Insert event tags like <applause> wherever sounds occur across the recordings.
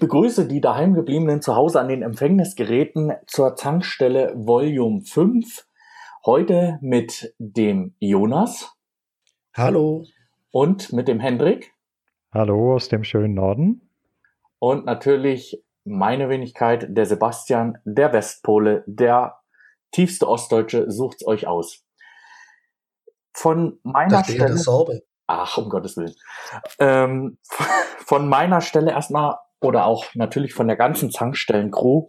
begrüße die daheimgebliebenen zu Hause an den Empfängnisgeräten zur Tankstelle Volume 5. Heute mit dem Jonas. Hallo. Und mit dem Hendrik. Hallo aus dem schönen Norden. Und natürlich meine Wenigkeit, der Sebastian, der Westpole, der tiefste Ostdeutsche, sucht's euch aus. Von meiner Dachte Stelle. Ach, um Gottes Willen. Ähm, <laughs> von meiner Stelle erstmal oder auch natürlich von der ganzen Zankstellen-Crew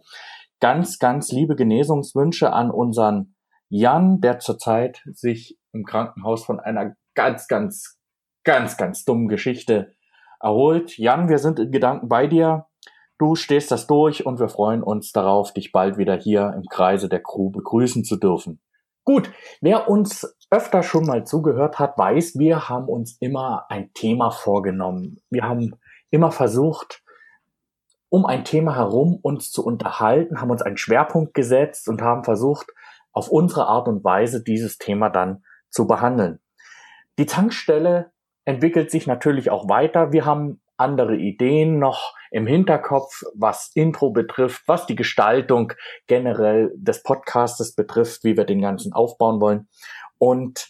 ganz, ganz liebe Genesungswünsche an unseren Jan, der zurzeit sich im Krankenhaus von einer ganz, ganz, ganz, ganz dummen Geschichte erholt. Jan, wir sind in Gedanken bei dir. Du stehst das durch und wir freuen uns darauf, dich bald wieder hier im Kreise der Crew begrüßen zu dürfen. Gut, wer uns öfter schon mal zugehört hat, weiß, wir haben uns immer ein Thema vorgenommen. Wir haben immer versucht, um ein Thema herum uns zu unterhalten, haben uns einen Schwerpunkt gesetzt und haben versucht, auf unsere Art und Weise dieses Thema dann zu behandeln. Die Tankstelle entwickelt sich natürlich auch weiter. Wir haben andere Ideen noch im Hinterkopf, was Intro betrifft, was die Gestaltung generell des Podcastes betrifft, wie wir den ganzen aufbauen wollen und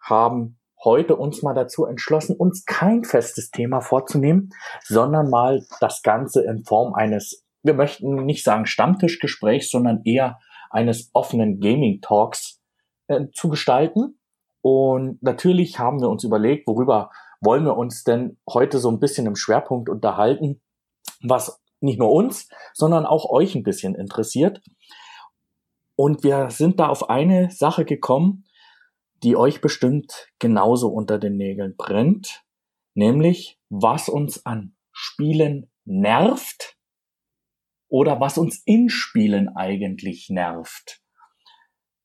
haben heute uns mal dazu entschlossen, uns kein festes Thema vorzunehmen, sondern mal das Ganze in Form eines, wir möchten nicht sagen Stammtischgesprächs, sondern eher eines offenen Gaming Talks äh, zu gestalten. Und natürlich haben wir uns überlegt, worüber wollen wir uns denn heute so ein bisschen im Schwerpunkt unterhalten, was nicht nur uns, sondern auch euch ein bisschen interessiert. Und wir sind da auf eine Sache gekommen, die euch bestimmt genauso unter den Nägeln brennt, nämlich was uns an Spielen nervt oder was uns in Spielen eigentlich nervt.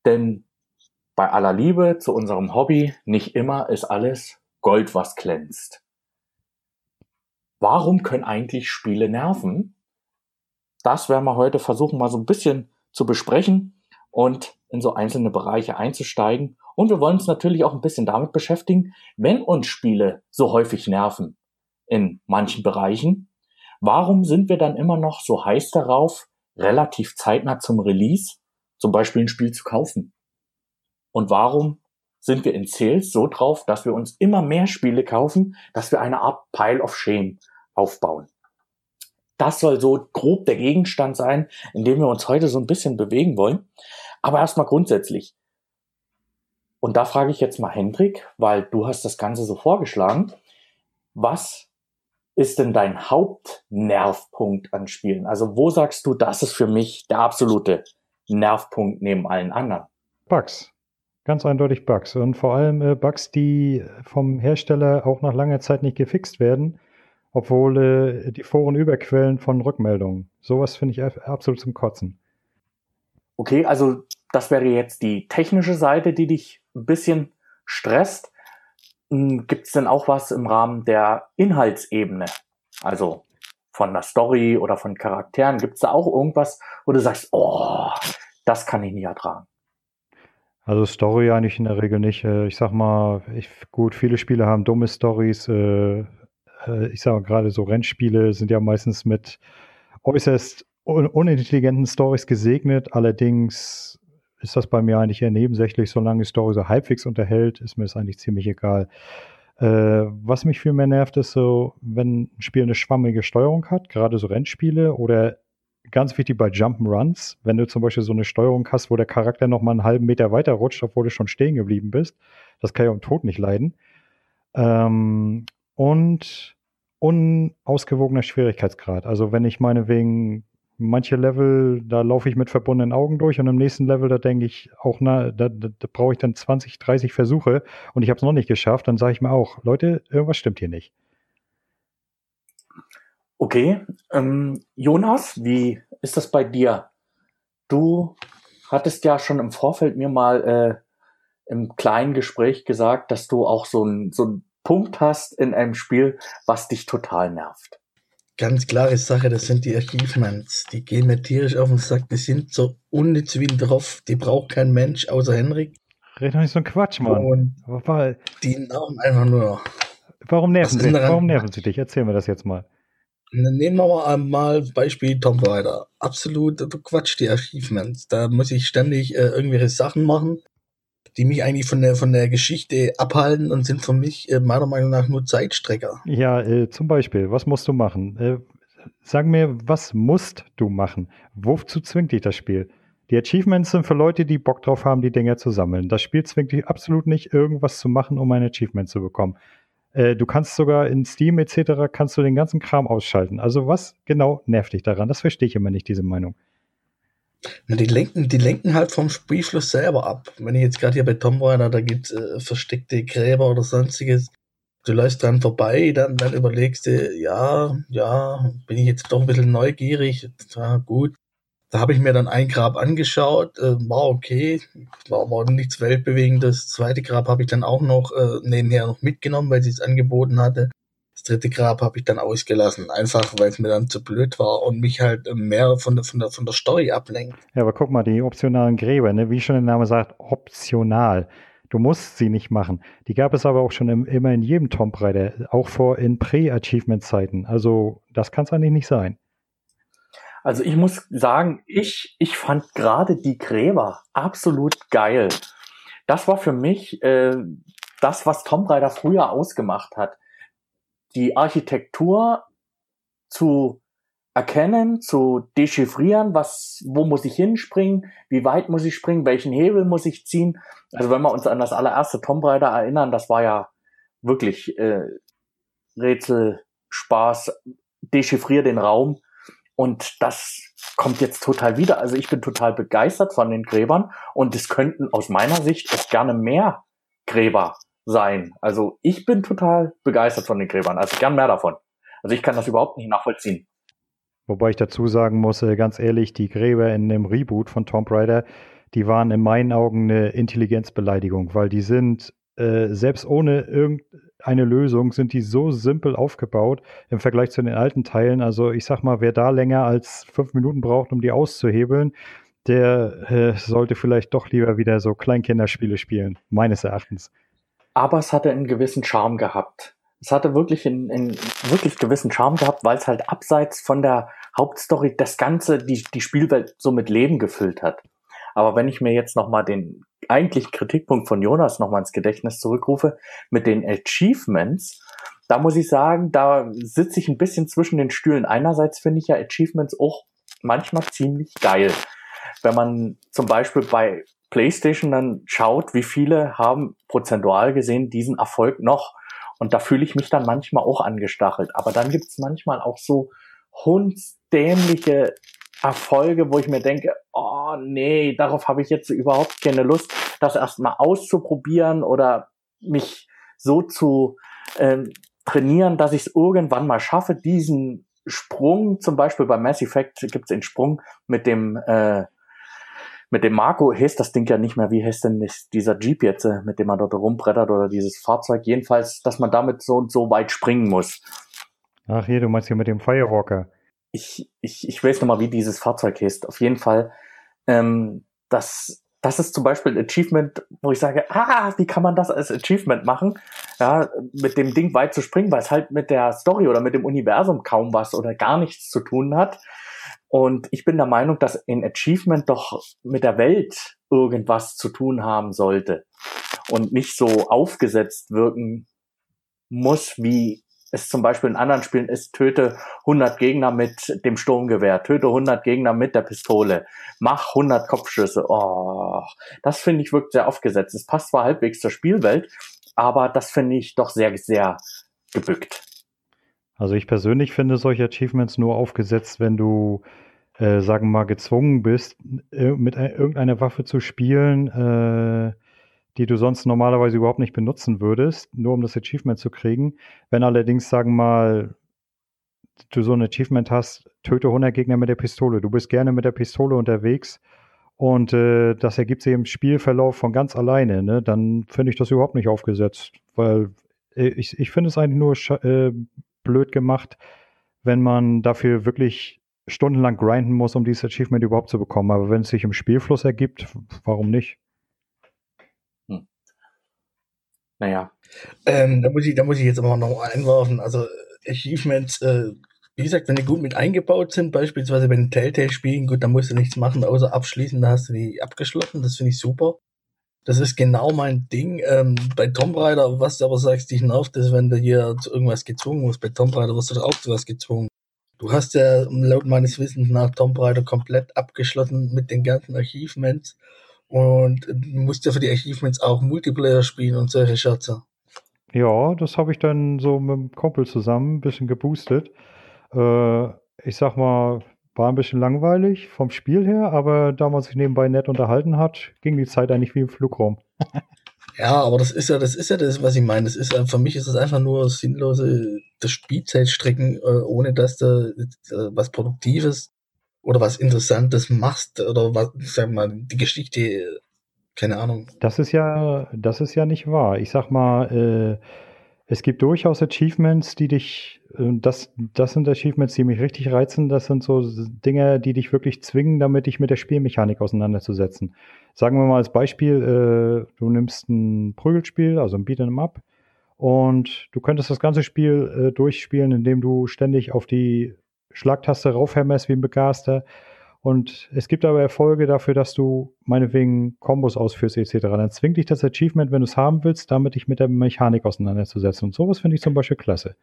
Denn bei aller Liebe zu unserem Hobby, nicht immer ist alles Gold, was glänzt. Warum können eigentlich Spiele nerven? Das werden wir heute versuchen, mal so ein bisschen zu besprechen und in so einzelne Bereiche einzusteigen. Und wir wollen uns natürlich auch ein bisschen damit beschäftigen, wenn uns Spiele so häufig nerven in manchen Bereichen, warum sind wir dann immer noch so heiß darauf, relativ zeitnah zum Release zum Beispiel ein Spiel zu kaufen? Und warum sind wir in Sales so drauf, dass wir uns immer mehr Spiele kaufen, dass wir eine Art Pile of Shame aufbauen? Das soll so grob der Gegenstand sein, in dem wir uns heute so ein bisschen bewegen wollen. Aber erstmal grundsätzlich. Und da frage ich jetzt mal Hendrik, weil du hast das Ganze so vorgeschlagen. Was ist denn dein Hauptnervpunkt an Spielen? Also wo sagst du, das ist für mich der absolute Nervpunkt neben allen anderen? Bugs. Ganz eindeutig Bugs. Und vor allem äh, Bugs, die vom Hersteller auch nach langer Zeit nicht gefixt werden, obwohl äh, die Foren überquellen von Rückmeldungen. Sowas finde ich absolut zum Kotzen. Okay, also das wäre jetzt die technische Seite, die dich ein bisschen stresst. Hm, Gibt es denn auch was im Rahmen der Inhaltsebene? Also von der Story oder von Charakteren? Gibt es da auch irgendwas, wo du sagst, oh, das kann ich nie ertragen? Also Story eigentlich in der Regel nicht. Äh, ich sag mal, ich, gut, viele Spiele haben dumme Stories. Äh, äh, ich sage gerade so Rennspiele sind ja meistens mit äußerst un unintelligenten Stories gesegnet. Allerdings ist das bei mir eigentlich eher nebensächlich. Solange die Story so halbwegs unterhält, ist mir das eigentlich ziemlich egal. Äh, was mich viel mehr nervt, ist so, wenn ein Spiel eine schwammige Steuerung hat, gerade so Rennspiele oder ganz wichtig bei Jump'n'Runs, wenn du zum Beispiel so eine Steuerung hast, wo der Charakter noch mal einen halben Meter weiter rutscht, obwohl du schon stehen geblieben bist. Das kann ja um Tod nicht leiden. Ähm, und unausgewogener Schwierigkeitsgrad. Also wenn ich meinetwegen manche Level, da laufe ich mit verbundenen Augen durch und im nächsten Level, da denke ich auch, na, da, da, da brauche ich dann 20, 30 Versuche und ich habe es noch nicht geschafft, dann sage ich mir auch, Leute, irgendwas stimmt hier nicht. Okay, ähm, Jonas, wie ist das bei dir? Du hattest ja schon im Vorfeld mir mal äh, im kleinen Gespräch gesagt, dass du auch so einen so einen Punkt hast in einem Spiel, was dich total nervt. Ganz klare Sache, das sind die Achievements. Die gehen mir tierisch auf den Sack. Die sind so unnütz wie ein Tropf. Die braucht kein Mensch außer Henrik. Red doch nicht so ein Quatsch, Mann. Und Aber die nerven einfach nur. warum nerven sie Warum nerven sie dich? Erzähl mir das jetzt mal. Nehmen wir mal Beispiel Tomb Raider. Absolut Quatsch, die Achievements. Da muss ich ständig äh, irgendwelche Sachen machen, die mich eigentlich von der, von der Geschichte abhalten und sind für mich äh, meiner Meinung nach nur Zeitstrecker. Ja, äh, zum Beispiel, was musst du machen? Äh, sag mir, was musst du machen? Wozu zwingt dich das Spiel? Die Achievements sind für Leute, die Bock drauf haben, die Dinge zu sammeln. Das Spiel zwingt dich absolut nicht, irgendwas zu machen, um ein Achievement zu bekommen. Äh, du kannst sogar in Steam etc. kannst du den ganzen Kram ausschalten. Also was genau nervt dich daran? Das verstehe ich immer nicht, diese Meinung. Die lenken, die lenken halt vom Spielfluss selber ab. Wenn ich jetzt gerade hier bei Tom Raider, da gibt's äh, versteckte Gräber oder sonstiges. Du läufst dran vorbei, dann, dann überlegst du, ja, ja, bin ich jetzt doch ein bisschen neugierig. Ja, gut. Da habe ich mir dann ein Grab angeschaut, äh, war okay, war aber nichts Weltbewegendes. Das zweite Grab habe ich dann auch noch äh, nebenher noch mitgenommen, weil sie es angeboten hatte. Dritte Grab habe ich dann ausgelassen, einfach weil es mir dann zu blöd war und mich halt mehr von der, von der, von der Story ablenkt. Ja, aber guck mal, die optionalen Gräber, ne? wie schon der Name sagt, optional. Du musst sie nicht machen. Die gab es aber auch schon im, immer in jedem Tomb Raider, auch vor in Pre-Achievement-Zeiten. Also das kann es eigentlich nicht sein. Also ich muss sagen, ich, ich fand gerade die Gräber absolut geil. Das war für mich äh, das, was Tomb Raider früher ausgemacht hat. Die Architektur zu erkennen, zu dechiffrieren, was, wo muss ich hinspringen, wie weit muss ich springen, welchen Hebel muss ich ziehen. Also wenn wir uns an das allererste Tomb Raider erinnern, das war ja wirklich äh, Rätsel, Spaß, dechiffrier den Raum. Und das kommt jetzt total wieder. Also ich bin total begeistert von den Gräbern und es könnten aus meiner Sicht auch gerne mehr Gräber sein. Also ich bin total begeistert von den Gräbern. Also gern mehr davon. Also ich kann das überhaupt nicht nachvollziehen. Wobei ich dazu sagen muss, äh, ganz ehrlich, die Gräber in dem Reboot von Tomb Raider, die waren in meinen Augen eine Intelligenzbeleidigung, weil die sind äh, selbst ohne irgendeine Lösung sind die so simpel aufgebaut im Vergleich zu den alten Teilen. Also ich sag mal, wer da länger als fünf Minuten braucht, um die auszuhebeln, der äh, sollte vielleicht doch lieber wieder so Kleinkinderspiele spielen, meines Erachtens. Aber es hatte einen gewissen Charme gehabt. Es hatte wirklich einen, einen wirklich gewissen Charme gehabt, weil es halt abseits von der Hauptstory das Ganze, die, die Spielwelt so mit Leben gefüllt hat. Aber wenn ich mir jetzt nochmal den eigentlichen Kritikpunkt von Jonas nochmal ins Gedächtnis zurückrufe, mit den Achievements, da muss ich sagen, da sitze ich ein bisschen zwischen den Stühlen. Einerseits finde ich ja Achievements auch manchmal ziemlich geil. Wenn man zum Beispiel bei PlayStation dann schaut, wie viele haben prozentual gesehen diesen Erfolg noch. Und da fühle ich mich dann manchmal auch angestachelt. Aber dann gibt es manchmal auch so hundsdämliche Erfolge, wo ich mir denke, oh nee, darauf habe ich jetzt überhaupt keine Lust, das erstmal auszuprobieren oder mich so zu ähm, trainieren, dass ich es irgendwann mal schaffe, diesen Sprung, zum Beispiel bei Mass Effect gibt es den Sprung mit dem äh, mit dem Marco heißt das Ding ja nicht mehr, wie heißt denn nicht dieser Jeep jetzt, äh, mit dem man dort rumbrettert oder dieses Fahrzeug, jedenfalls, dass man damit so und so weit springen muss. Ach hier, du meinst hier mit dem Firewalker ich, ich, ich weiß noch mal, wie dieses Fahrzeug heißt. Auf jeden Fall, ähm, das, das ist zum Beispiel ein Achievement, wo ich sage, ah, wie kann man das als Achievement machen? Ja, mit dem Ding weit zu springen, weil es halt mit der Story oder mit dem Universum kaum was oder gar nichts zu tun hat. Und ich bin der Meinung, dass ein Achievement doch mit der Welt irgendwas zu tun haben sollte und nicht so aufgesetzt wirken muss, wie es zum Beispiel in anderen Spielen ist, töte 100 Gegner mit dem Sturmgewehr, töte 100 Gegner mit der Pistole, mach 100 Kopfschüsse. Oh, das finde ich wirkt sehr aufgesetzt. Es passt zwar halbwegs zur Spielwelt, aber das finde ich doch sehr, sehr gebückt. Also ich persönlich finde solche Achievements nur aufgesetzt, wenn du, äh, sagen wir mal, gezwungen bist, mit irgendeiner Waffe zu spielen, äh, die du sonst normalerweise überhaupt nicht benutzen würdest, nur um das Achievement zu kriegen. Wenn allerdings, sagen wir mal, du so ein Achievement hast, töte 100 Gegner mit der Pistole. Du bist gerne mit der Pistole unterwegs und äh, das ergibt sich im Spielverlauf von ganz alleine, ne? dann finde ich das überhaupt nicht aufgesetzt, weil äh, ich, ich finde es eigentlich nur äh, blöd gemacht, wenn man dafür wirklich stundenlang grinden muss, um dieses Achievement überhaupt zu bekommen. Aber wenn es sich im Spielfluss ergibt, warum nicht? Naja. Ähm, da, muss ich, da muss ich jetzt aber noch einwerfen. Also Achievements, äh, wie gesagt, wenn die gut mit eingebaut sind, beispielsweise bei den Telltale-Spielen, gut, dann musst du nichts machen, außer abschließen, da hast du die abgeschlossen, das finde ich super. Das ist genau mein Ding. Ähm, bei Tomb Raider, was du aber sagst, dich nervt, ist, wenn du hier zu irgendwas gezwungen wirst. Bei Tomb Raider wirst du auch zu was gezwungen. Du hast ja laut meines Wissens nach Tomb Raider komplett abgeschlossen mit den ganzen Achievements und musst ja für die Achievements auch Multiplayer spielen und solche Scherze. Ja, das habe ich dann so mit dem Kumpel zusammen ein bisschen geboostet. Äh, ich sag mal, war ein bisschen langweilig vom Spiel her, aber da man sich nebenbei nett unterhalten hat, ging die Zeit eigentlich wie im Flug rum. ja, aber das ist ja, das ist ja das, was ich meine. Das ist für mich ist es einfach nur sinnlose das Spielzeitstrecken, äh, ohne dass du äh, was Produktives oder was Interessantes machst oder was, sag mal, die Geschichte, keine Ahnung. Das ist ja, das ist ja nicht wahr. Ich sag mal, äh, es gibt durchaus Achievements, die dich, äh, das, das sind Achievements, die mich richtig reizen. Das sind so Dinge, die dich wirklich zwingen, damit dich mit der Spielmechanik auseinanderzusetzen. Sagen wir mal als Beispiel, äh, du nimmst ein Prügelspiel, also ein Beat'em Up, und du könntest das ganze Spiel äh, durchspielen, indem du ständig auf die Schlagtaste raufhämmerst wie ein Begaster und es gibt aber Erfolge dafür, dass du meinetwegen Kombos ausführst etc. Dann zwingt dich das Achievement, wenn du es haben willst, damit dich mit der Mechanik auseinanderzusetzen. Und sowas finde ich zum Beispiel klasse.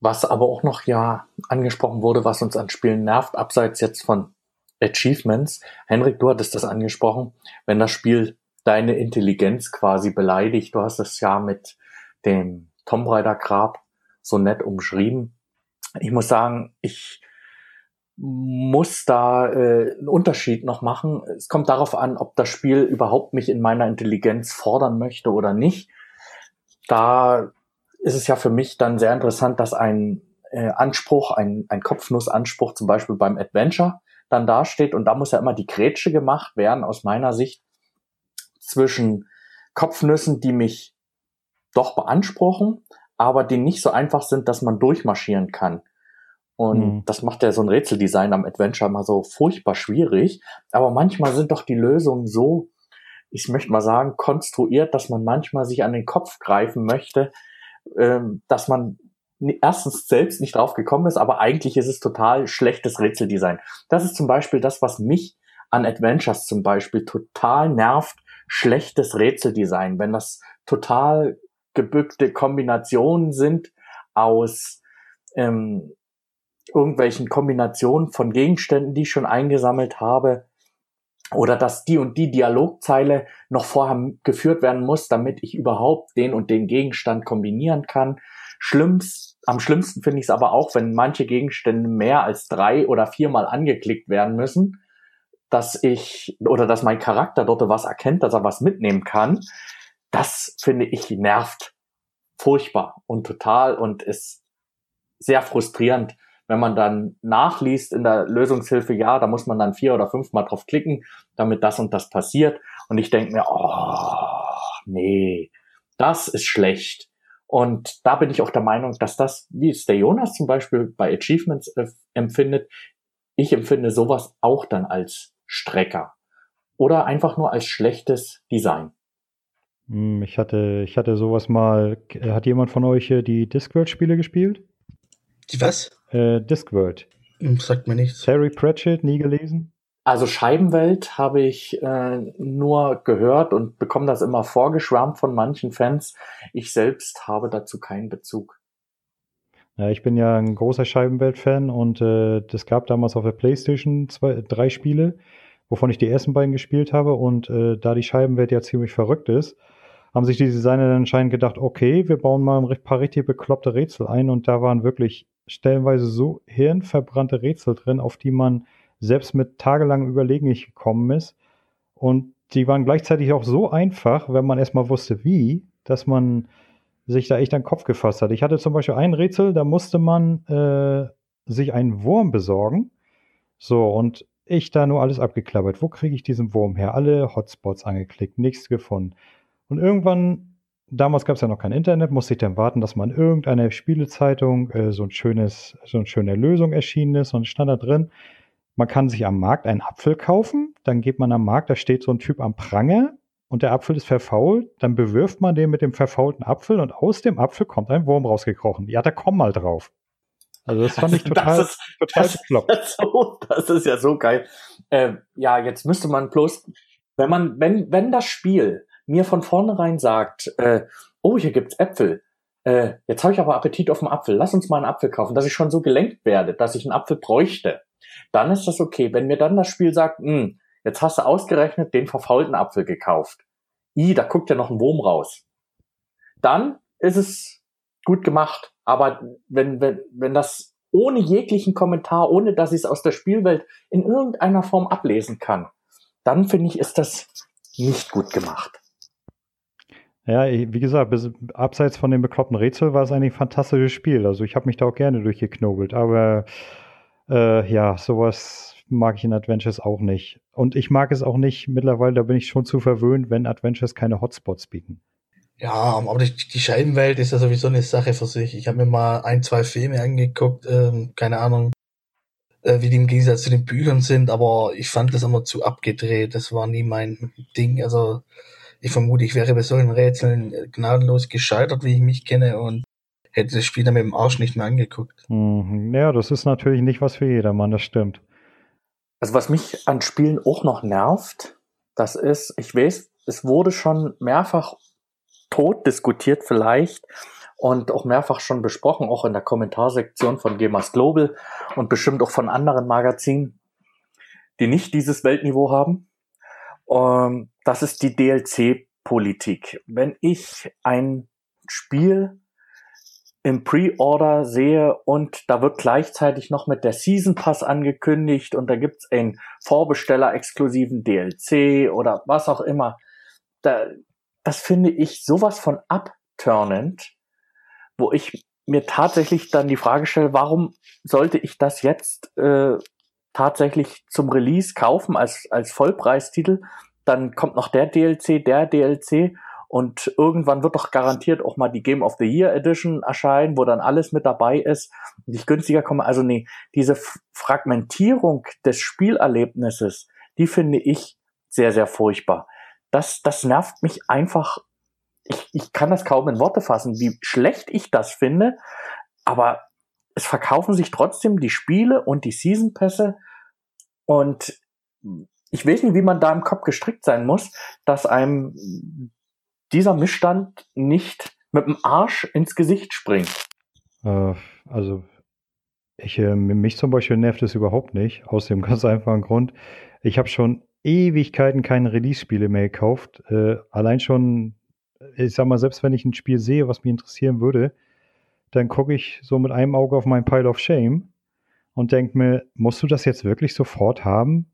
Was aber auch noch ja angesprochen wurde, was uns an Spielen nervt, abseits jetzt von Achievements. Henrik, du hattest das angesprochen, wenn das Spiel deine Intelligenz quasi beleidigt. Du hast es ja mit dem Tomb Raider Grab so nett umschrieben. Ich muss sagen, ich muss da äh, einen Unterschied noch machen. Es kommt darauf an, ob das Spiel überhaupt mich in meiner Intelligenz fordern möchte oder nicht. Da ist es ja für mich dann sehr interessant, dass ein äh, Anspruch, ein, ein Kopfnussanspruch zum Beispiel beim Adventure dann dasteht und da muss ja immer die Grätsche gemacht werden, aus meiner Sicht, zwischen Kopfnüssen, die mich doch beanspruchen, aber die nicht so einfach sind, dass man durchmarschieren kann. Und mhm. das macht ja so ein Rätseldesign am Adventure mal so furchtbar schwierig. Aber manchmal sind doch die Lösungen so, ich möchte mal sagen, konstruiert, dass man manchmal sich an den Kopf greifen möchte, ähm, dass man erstens selbst nicht drauf gekommen ist, aber eigentlich ist es total schlechtes Rätseldesign. Das ist zum Beispiel das, was mich an Adventures zum Beispiel total nervt, schlechtes Rätseldesign, wenn das total gebückte Kombinationen sind aus ähm, irgendwelchen Kombinationen von Gegenständen, die ich schon eingesammelt habe, oder dass die und die Dialogzeile noch vorher geführt werden muss, damit ich überhaupt den und den Gegenstand kombinieren kann. Schlimmst, am schlimmsten finde ich es aber auch, wenn manche Gegenstände mehr als drei oder viermal angeklickt werden müssen, dass ich oder dass mein Charakter dort was erkennt, dass er was mitnehmen kann. Das finde ich nervt furchtbar und total und ist sehr frustrierend, wenn man dann nachliest in der Lösungshilfe, ja, da muss man dann vier oder fünfmal drauf klicken, damit das und das passiert. Und ich denke mir, oh, nee, das ist schlecht. Und da bin ich auch der Meinung, dass das, wie es der Jonas zum Beispiel bei Achievements äh, empfindet, ich empfinde sowas auch dann als Strecker oder einfach nur als schlechtes Design. Hm, ich hatte, ich hatte sowas mal. Hat jemand von euch die Discworld-Spiele gespielt? Die was? Äh, Discworld. Hm, sagt mir nichts. Terry Pratchett, nie gelesen? Also Scheibenwelt habe ich äh, nur gehört und bekomme das immer vorgeschwärmt von manchen Fans. Ich selbst habe dazu keinen Bezug. Ja, ich bin ja ein großer Scheibenwelt-Fan und äh, das gab damals auf der PlayStation zwei, drei Spiele, wovon ich die ersten beiden gespielt habe und äh, da die Scheibenwelt ja ziemlich verrückt ist, haben sich die Designer dann anscheinend gedacht, okay, wir bauen mal ein paar richtig bekloppte Rätsel ein und da waren wirklich stellenweise so hirnverbrannte Rätsel drin, auf die man selbst mit tagelangem Überlegen nicht gekommen ist. Und die waren gleichzeitig auch so einfach, wenn man erstmal wusste, wie, dass man sich da echt an den Kopf gefasst hat. Ich hatte zum Beispiel ein Rätsel, da musste man äh, sich einen Wurm besorgen. So, und ich da nur alles abgeklappert. Wo kriege ich diesen Wurm her? Alle Hotspots angeklickt, nichts gefunden. Und irgendwann, damals gab es ja noch kein Internet, musste ich dann warten, dass man in irgendeiner Spielezeitung äh, so ein schönes, so eine schöne Lösung erschienen ist und stand da drin. Man kann sich am Markt einen Apfel kaufen, dann geht man am Markt, da steht so ein Typ am Pranger und der Apfel ist verfault, dann bewirft man den mit dem verfaulten Apfel und aus dem Apfel kommt ein Wurm rausgekrochen. Ja, da komm mal drauf. Also das fand ich <laughs> total, das ist, total das, das, so, das ist ja so geil. Äh, ja, jetzt müsste man bloß, wenn man, wenn, wenn das Spiel mir von vornherein sagt, äh, oh, hier gibt's Äpfel, äh, jetzt habe ich aber Appetit auf einen Apfel, lass uns mal einen Apfel kaufen, dass ich schon so gelenkt werde, dass ich einen Apfel bräuchte, dann ist das okay. Wenn mir dann das Spiel sagt, mh, hm, jetzt hast du ausgerechnet den verfaulten Apfel gekauft, i, da guckt ja noch ein Wurm raus, dann ist es gut gemacht. Aber wenn, wenn, wenn das ohne jeglichen Kommentar, ohne dass ich es aus der Spielwelt in irgendeiner Form ablesen kann, dann finde ich, ist das nicht gut gemacht. Ja, wie gesagt, bis, abseits von dem bekloppten Rätsel war es eigentlich ein fantastisches Spiel. Also ich habe mich da auch gerne durchgeknobelt, aber äh, ja, sowas mag ich in Adventures auch nicht. Und ich mag es auch nicht, mittlerweile, da bin ich schon zu verwöhnt, wenn Adventures keine Hotspots bieten. Ja, aber die, die Scheibenwelt ist ja sowieso eine Sache für sich. Ich habe mir mal ein, zwei Filme angeguckt, ähm, keine Ahnung, äh, wie die im Gegensatz zu den Büchern sind, aber ich fand das immer zu abgedreht. Das war nie mein Ding. Also ich vermute, ich wäre bei solchen Rätseln gnadenlos gescheitert, wie ich mich kenne und hätte das Spiel dann mit dem Arsch nicht mehr angeguckt. Mhm. Ja, das ist natürlich nicht was für jedermann, das stimmt. Also was mich an Spielen auch noch nervt, das ist, ich weiß, es wurde schon mehrfach tot diskutiert vielleicht und auch mehrfach schon besprochen, auch in der Kommentarsektion von Gamers Global und bestimmt auch von anderen Magazinen, die nicht dieses Weltniveau haben. Ähm, das ist die DLC-Politik. Wenn ich ein Spiel im Pre-Order sehe und da wird gleichzeitig noch mit der Season Pass angekündigt und da gibt's einen Vorbesteller-exklusiven DLC oder was auch immer, da, das finde ich sowas von abturnend, wo ich mir tatsächlich dann die Frage stelle, warum sollte ich das jetzt äh, tatsächlich zum Release kaufen als, als Vollpreistitel? Dann kommt noch der DLC, der DLC und irgendwann wird doch garantiert auch mal die Game of the Year Edition erscheinen, wo dann alles mit dabei ist und ich günstiger komme. Also nee, diese Fragmentierung des Spielerlebnisses, die finde ich sehr, sehr furchtbar das, das nervt mich einfach. Ich, ich kann das kaum in Worte fassen, wie schlecht ich das finde. Aber es verkaufen sich trotzdem die Spiele und die Season Pässe. Und ich weiß nicht, wie man da im Kopf gestrickt sein muss, dass einem dieser Missstand nicht mit dem Arsch ins Gesicht springt. Äh, also ich, äh, mich zum Beispiel nervt es überhaupt nicht, aus dem <laughs> ganz einfachen Grund. Ich habe schon Ewigkeiten keine Release-Spiele mehr gekauft. Äh, allein schon, ich sag mal, selbst wenn ich ein Spiel sehe, was mich interessieren würde, dann gucke ich so mit einem Auge auf mein Pile of Shame und denke mir, musst du das jetzt wirklich sofort haben?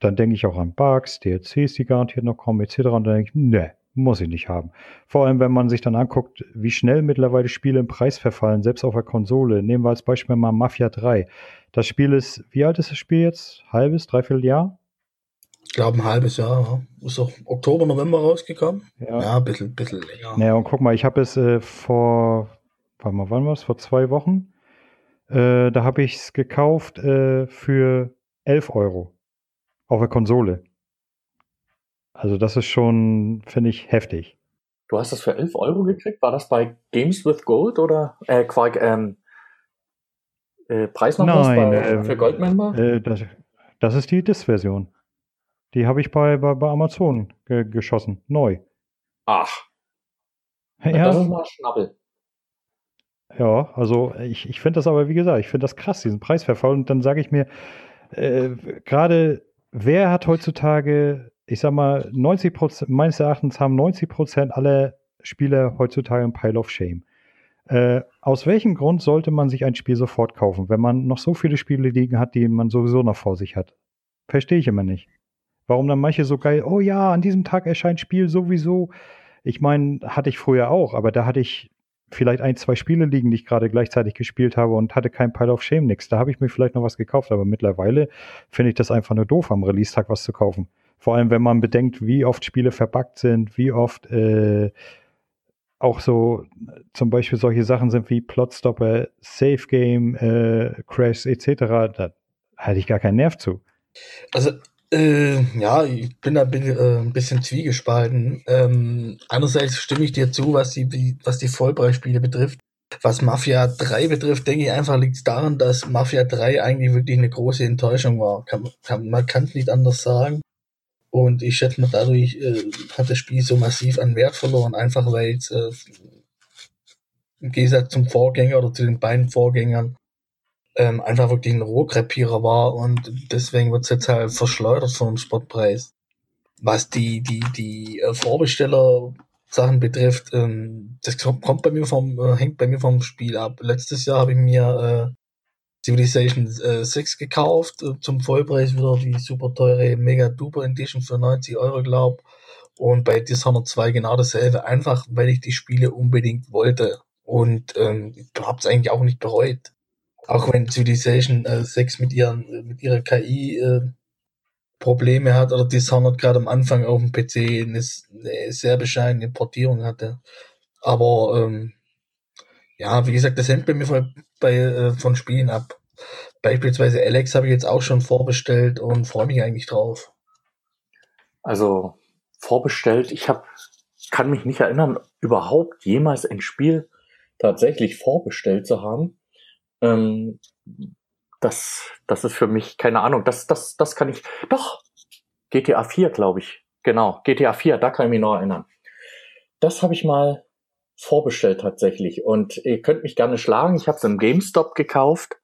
Dann denke ich auch an Bugs, DLCs, die garantiert noch kommen, etc. Und dann denke ich, ne, muss ich nicht haben. Vor allem, wenn man sich dann anguckt, wie schnell mittlerweile Spiele im Preis verfallen, selbst auf der Konsole. Nehmen wir als Beispiel mal Mafia 3. Das Spiel ist, wie alt ist das Spiel jetzt? Halbes, dreiviertel Jahr? Ich glaube, ein halbes Jahr. Ist doch Oktober, November rausgekommen? Ja, ja ein bisschen, bisschen länger. Naja, und guck mal, ich habe es äh, vor, warte mal, wann war es? Vor zwei Wochen. Äh, da habe ich es gekauft äh, für 11 Euro. Auf der Konsole. Also, das ist schon, finde ich, heftig. Du hast das für 11 Euro gekriegt? War das bei Games with Gold oder äh, Quark, ähm, äh, Preisnachlass Nein, bei, äh, für Goldmember? Äh, das, das ist die Disc-Version. Die habe ich bei, bei, bei Amazon ge geschossen. Neu. Ach. <laughs> Ja. Das ist mal Schnabbel. Ja, also ich, ich finde das aber, wie gesagt, ich finde das krass, diesen Preisverfall. Und dann sage ich mir, äh, gerade wer hat heutzutage, ich sag mal, 90 Prozent, meines Erachtens haben 90 Prozent aller Spieler heutzutage ein Pile of Shame. Äh, aus welchem Grund sollte man sich ein Spiel sofort kaufen, wenn man noch so viele Spiele liegen hat, die man sowieso noch vor sich hat? Verstehe ich immer nicht. Warum dann manche so geil, oh ja, an diesem Tag erscheint Spiel sowieso. Ich meine, hatte ich früher auch, aber da hatte ich vielleicht ein, zwei Spiele liegen, die ich gerade gleichzeitig gespielt habe und hatte kein Pile of Shame nix. Da habe ich mir vielleicht noch was gekauft, aber mittlerweile finde ich das einfach nur doof, am Release-Tag was zu kaufen. Vor allem, wenn man bedenkt, wie oft Spiele verbuggt sind, wie oft äh, auch so zum Beispiel solche Sachen sind wie Plotstopper, Safe Game, äh, Crash etc. Da halte ich gar keinen Nerv zu. Also äh, ja, ich bin da äh, ein bisschen zwiegespalten. Ähm, einerseits stimme ich dir zu, was die, was die Vollpreisspiele betrifft. Was Mafia 3 betrifft, denke ich einfach, liegt es daran, dass Mafia 3 eigentlich wirklich eine große Enttäuschung war. Kann, kann, man kann es nicht anders sagen. Und ich schätze mal, dadurch äh, hat das Spiel so massiv an Wert verloren, einfach weil es äh, im Gegensatz zum Vorgänger oder zu den beiden Vorgängern ähm, einfach wirklich ein Rohkrepierer war und deswegen wird es jetzt halt verschleudert vom Sportpreis. Was die, die, die äh, Vorbesteller Sachen betrifft, ähm, das kommt bei mir vom, äh, hängt bei mir vom Spiel ab. Letztes Jahr habe ich mir äh, Civilization äh, 6 gekauft, äh, zum Vollpreis wieder die super teure Mega Duper Edition für 90 Euro, glaub. Und bei Dishonored 2 genau dasselbe, einfach weil ich die Spiele unbedingt wollte. Und ähm, habe es eigentlich auch nicht bereut. Auch wenn Civilization äh, 6 mit, ihren, mit ihrer KI äh, Probleme hat oder Dishonored gerade am Anfang auf dem PC eine, eine sehr bescheidene Portierung hatte. Aber ähm, ja, wie gesagt, das hängt bei mir von, bei, äh, von Spielen ab. Beispielsweise Alex habe ich jetzt auch schon vorbestellt und freue mich eigentlich drauf. Also vorbestellt, ich habe kann mich nicht erinnern, überhaupt jemals ein Spiel tatsächlich vorbestellt zu haben. Ähm, das, das ist für mich, keine Ahnung, das, das, das kann ich, doch, GTA 4, glaube ich. Genau, GTA 4, da kann ich mich noch erinnern. Das habe ich mal vorbestellt tatsächlich. Und ihr könnt mich gerne schlagen. Ich habe es im GameStop gekauft.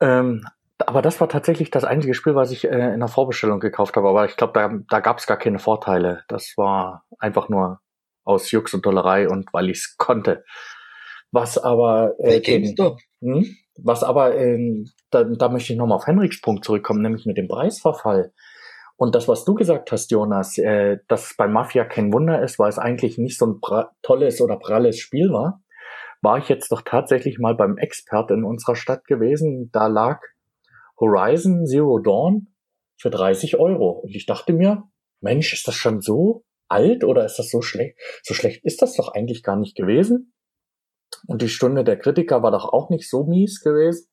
Ähm, aber das war tatsächlich das einzige Spiel, was ich äh, in der Vorbestellung gekauft habe. Aber ich glaube, da, da gab es gar keine Vorteile. Das war einfach nur aus Jux und Dollerei und weil ich es konnte. Was aber äh, GameStop. Hm? Was aber, äh, da, da möchte ich nochmal auf Henriks Punkt zurückkommen, nämlich mit dem Preisverfall. Und das, was du gesagt hast, Jonas, äh, dass bei Mafia kein Wunder ist, weil es eigentlich nicht so ein tolles oder pralles Spiel war, war ich jetzt doch tatsächlich mal beim Expert in unserer Stadt gewesen. Da lag Horizon Zero Dawn für 30 Euro. Und ich dachte mir, Mensch, ist das schon so alt oder ist das so schlecht? So schlecht ist das doch eigentlich gar nicht gewesen. Und die Stunde der Kritiker war doch auch nicht so mies gewesen,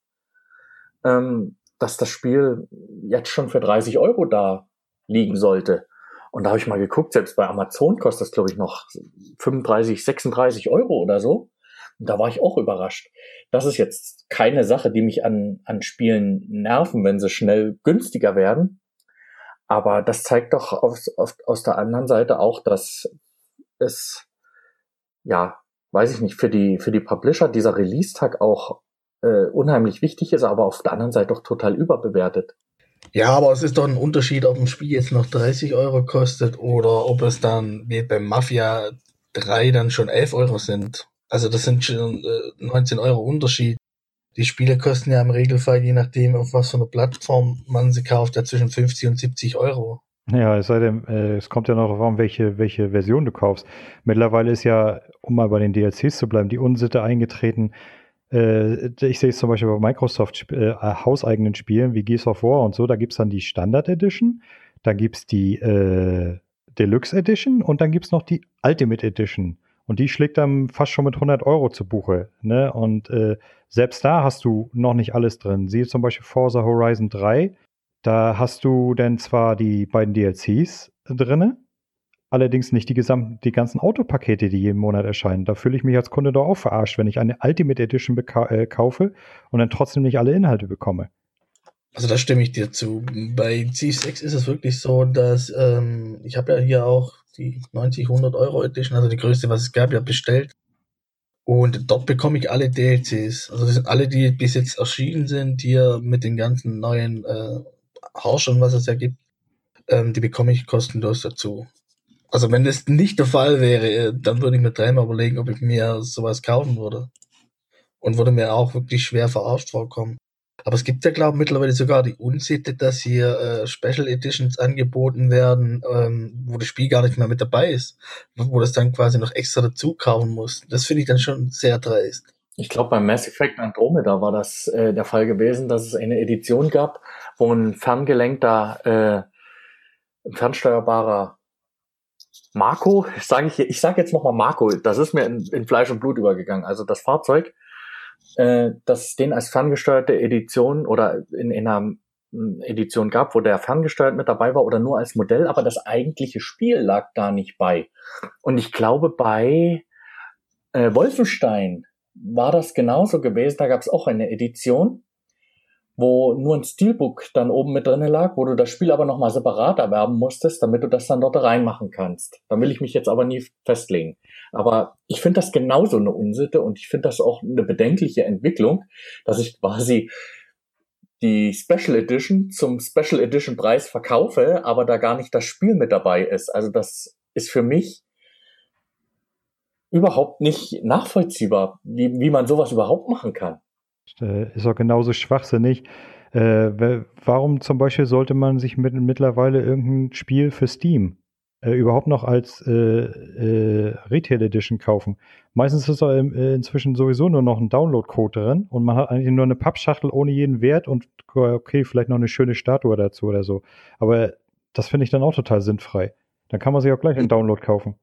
ähm, dass das Spiel jetzt schon für 30 Euro da liegen sollte. Und da habe ich mal geguckt, selbst bei Amazon kostet das, glaube ich, noch 35, 36 Euro oder so. Und da war ich auch überrascht. Das ist jetzt keine Sache, die mich an, an Spielen nerven, wenn sie schnell günstiger werden. Aber das zeigt doch aus, aus, aus der anderen Seite auch, dass es, ja, weiß ich nicht, für die, für die Publisher dieser Release-Tag auch äh, unheimlich wichtig ist, aber auf der anderen Seite doch total überbewertet. Ja, aber es ist doch ein Unterschied, ob ein Spiel jetzt noch 30 Euro kostet oder ob es dann wie beim Mafia 3 dann schon 11 Euro sind. Also das sind schon äh, 19 Euro Unterschied. Die Spiele kosten ja im Regelfall, je nachdem, auf was für eine Plattform man sie kauft, ja zwischen 50 und 70 Euro. Ja, es sei denn, äh, es kommt ja noch darauf an, welche, welche Version du kaufst. Mittlerweile ist ja, um mal bei den DLCs zu bleiben, die Unsitte eingetreten, äh, ich sehe es zum Beispiel bei Microsoft äh, hauseigenen Spielen wie Gears of War und so, da gibt es dann die Standard Edition, dann gibt es die äh, Deluxe Edition und dann gibt es noch die Ultimate Edition. Und die schlägt dann fast schon mit 100 Euro zu Buche. Ne? Und äh, selbst da hast du noch nicht alles drin. Siehe zum Beispiel Forza Horizon 3. Da hast du dann zwar die beiden DLCs drinne, allerdings nicht die gesamten, die ganzen Autopakete, die jeden Monat erscheinen. Da fühle ich mich als Kunde doch auch verarscht, wenn ich eine Ultimate Edition äh, kaufe und dann trotzdem nicht alle Inhalte bekomme. Also da stimme ich dir zu. Bei C6 ist es wirklich so, dass ähm, ich habe ja hier auch die 90, 100 Euro Edition, also die größte, was es gab, ja bestellt. Und dort bekomme ich alle DLCs. Also das sind alle, die bis jetzt erschienen sind, hier mit den ganzen neuen äh, Harschern, was es ja gibt. Ähm, die bekomme ich kostenlos dazu. Also wenn das nicht der Fall wäre, äh, dann würde ich mir dreimal überlegen, ob ich mir sowas kaufen würde. Und würde mir auch wirklich schwer verarscht vorkommen. Aber es gibt ja, glaube ich, mittlerweile sogar die Unsitte, dass hier äh, Special Editions angeboten werden, ähm, wo das Spiel gar nicht mehr mit dabei ist. Wo das dann quasi noch extra dazu kaufen muss. Das finde ich dann schon sehr dreist. Ich glaube, beim Mass Effect Andromeda war das äh, der Fall gewesen, dass es eine Edition gab, wo ein ferngelenkter, äh, fernsteuerbarer Marco, sage ich, ich sage jetzt nochmal Marco, das ist mir in, in, Fleisch und Blut übergegangen. Also das Fahrzeug, äh, das den als ferngesteuerte Edition oder in, in einer hm, Edition gab, wo der ferngesteuert mit dabei war oder nur als Modell, aber das eigentliche Spiel lag da nicht bei. Und ich glaube, bei äh, Wolfenstein war das genauso gewesen. Da gab es auch eine Edition, wo nur ein Steelbook dann oben mit drinne lag, wo du das Spiel aber nochmal separat erwerben musstest, damit du das dann dort reinmachen kannst. Da will ich mich jetzt aber nie festlegen. Aber ich finde das genauso eine Unsitte und ich finde das auch eine bedenkliche Entwicklung, dass ich quasi die Special Edition zum Special Edition Preis verkaufe, aber da gar nicht das Spiel mit dabei ist. Also das ist für mich überhaupt nicht nachvollziehbar, wie, wie man sowas überhaupt machen kann. Äh, ist auch genauso schwachsinnig. Äh, warum zum Beispiel sollte man sich mit, mittlerweile irgendein Spiel für Steam äh, überhaupt noch als äh, äh, Retail Edition kaufen? Meistens ist da äh, inzwischen sowieso nur noch ein Download-Code drin und man hat eigentlich nur eine Pappschachtel ohne jeden Wert und okay, vielleicht noch eine schöne Statue dazu oder so. Aber das finde ich dann auch total sinnfrei. Dann kann man sich auch gleich einen Download kaufen.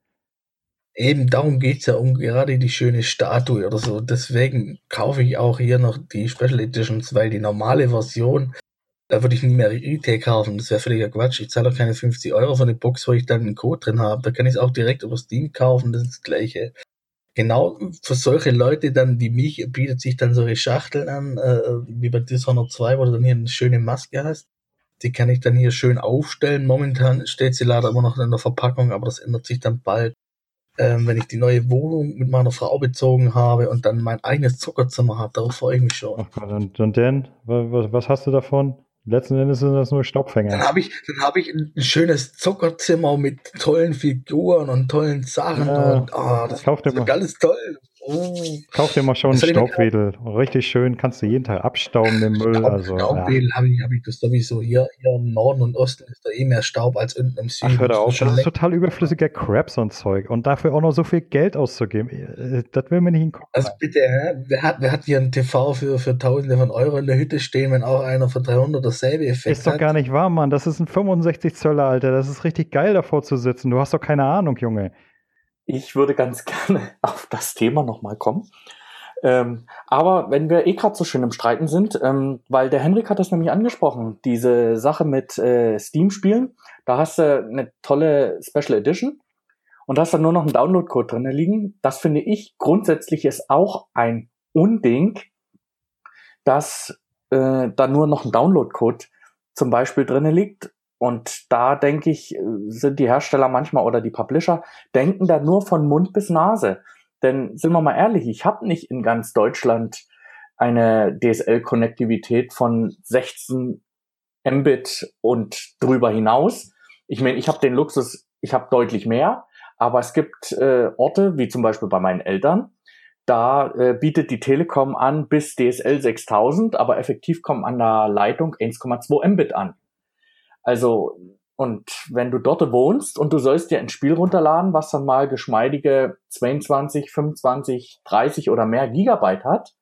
Eben darum geht's ja um gerade die schöne Statue oder so. Deswegen kaufe ich auch hier noch die Special Editions, weil die normale Version, da würde ich nie mehr Retail kaufen. Das wäre völliger Quatsch. Ich zahle doch keine 50 Euro für eine Box, wo ich dann einen Code drin habe. Da kann ich es auch direkt über Steam kaufen. Das ist das Gleiche. Genau für solche Leute dann wie mich bietet sich dann solche Schachteln an, äh, wie bei Dishonored 2, wo du dann hier eine schöne Maske hast. Die kann ich dann hier schön aufstellen. Momentan steht sie leider immer noch in der Verpackung, aber das ändert sich dann bald ähm, wenn ich die neue Wohnung mit meiner Frau bezogen habe und dann mein eigenes Zuckerzimmer habe, darauf freue ich mich schon. Ach Gott, und, und dann, was, was hast du davon? Letzten Endes sind das nur Staubfänger. Dann habe ich, dann habe ich ein, schönes Zuckerzimmer mit tollen Figuren und tollen Sachen ja, und oh, das, das ist alles toll. Oh. Kauf dir mal schon einen Staubwedel. Richtig schön, kannst du jeden Tag abstauben, den Müll. Staub, also, Staubwedel ja. habe ich, hab ich das sowieso. Hier, hier im Norden und Osten ist da eh mehr Staub als unten im Süden. Ach, hör da auf, das ist total überflüssiger Crap, so ein Zeug. Und dafür auch noch so viel Geld auszugeben, äh, das will mir nicht Kopf. Also bitte, wer hat, wer hat hier ein TV für, für Tausende von Euro in der Hütte stehen, wenn auch einer für 300 dasselbe Effekt hat? Ist doch gar nicht wahr, Mann. Das ist ein 65 Zöller, Alter. Das ist richtig geil, davor zu sitzen. Du hast doch keine Ahnung, Junge. Ich würde ganz <laughs> gerne auf das Thema nochmal kommen. Ähm, aber wenn wir eh gerade so schön im Streiten sind, ähm, weil der Henrik hat das nämlich angesprochen, diese Sache mit äh, Steam-Spielen, da hast du eine tolle Special Edition und hast dann nur noch einen Download-Code drin liegen. Das finde ich grundsätzlich ist auch ein Unding, dass äh, da nur noch ein Download-Code zum Beispiel drin liegt und da denke ich, sind die Hersteller manchmal oder die Publisher denken da nur von Mund bis Nase. Denn sind wir mal ehrlich, ich habe nicht in ganz Deutschland eine DSL-Konnektivität von 16 Mbit und drüber hinaus. Ich meine, ich habe den Luxus, ich habe deutlich mehr, aber es gibt äh, Orte, wie zum Beispiel bei meinen Eltern, da äh, bietet die Telekom an bis DSL 6000, aber effektiv kommen an der Leitung 1,2 Mbit an. Also, und wenn du dort wohnst und du sollst dir ein Spiel runterladen, was dann mal geschmeidige 22, 25, 30 oder mehr Gigabyte hat,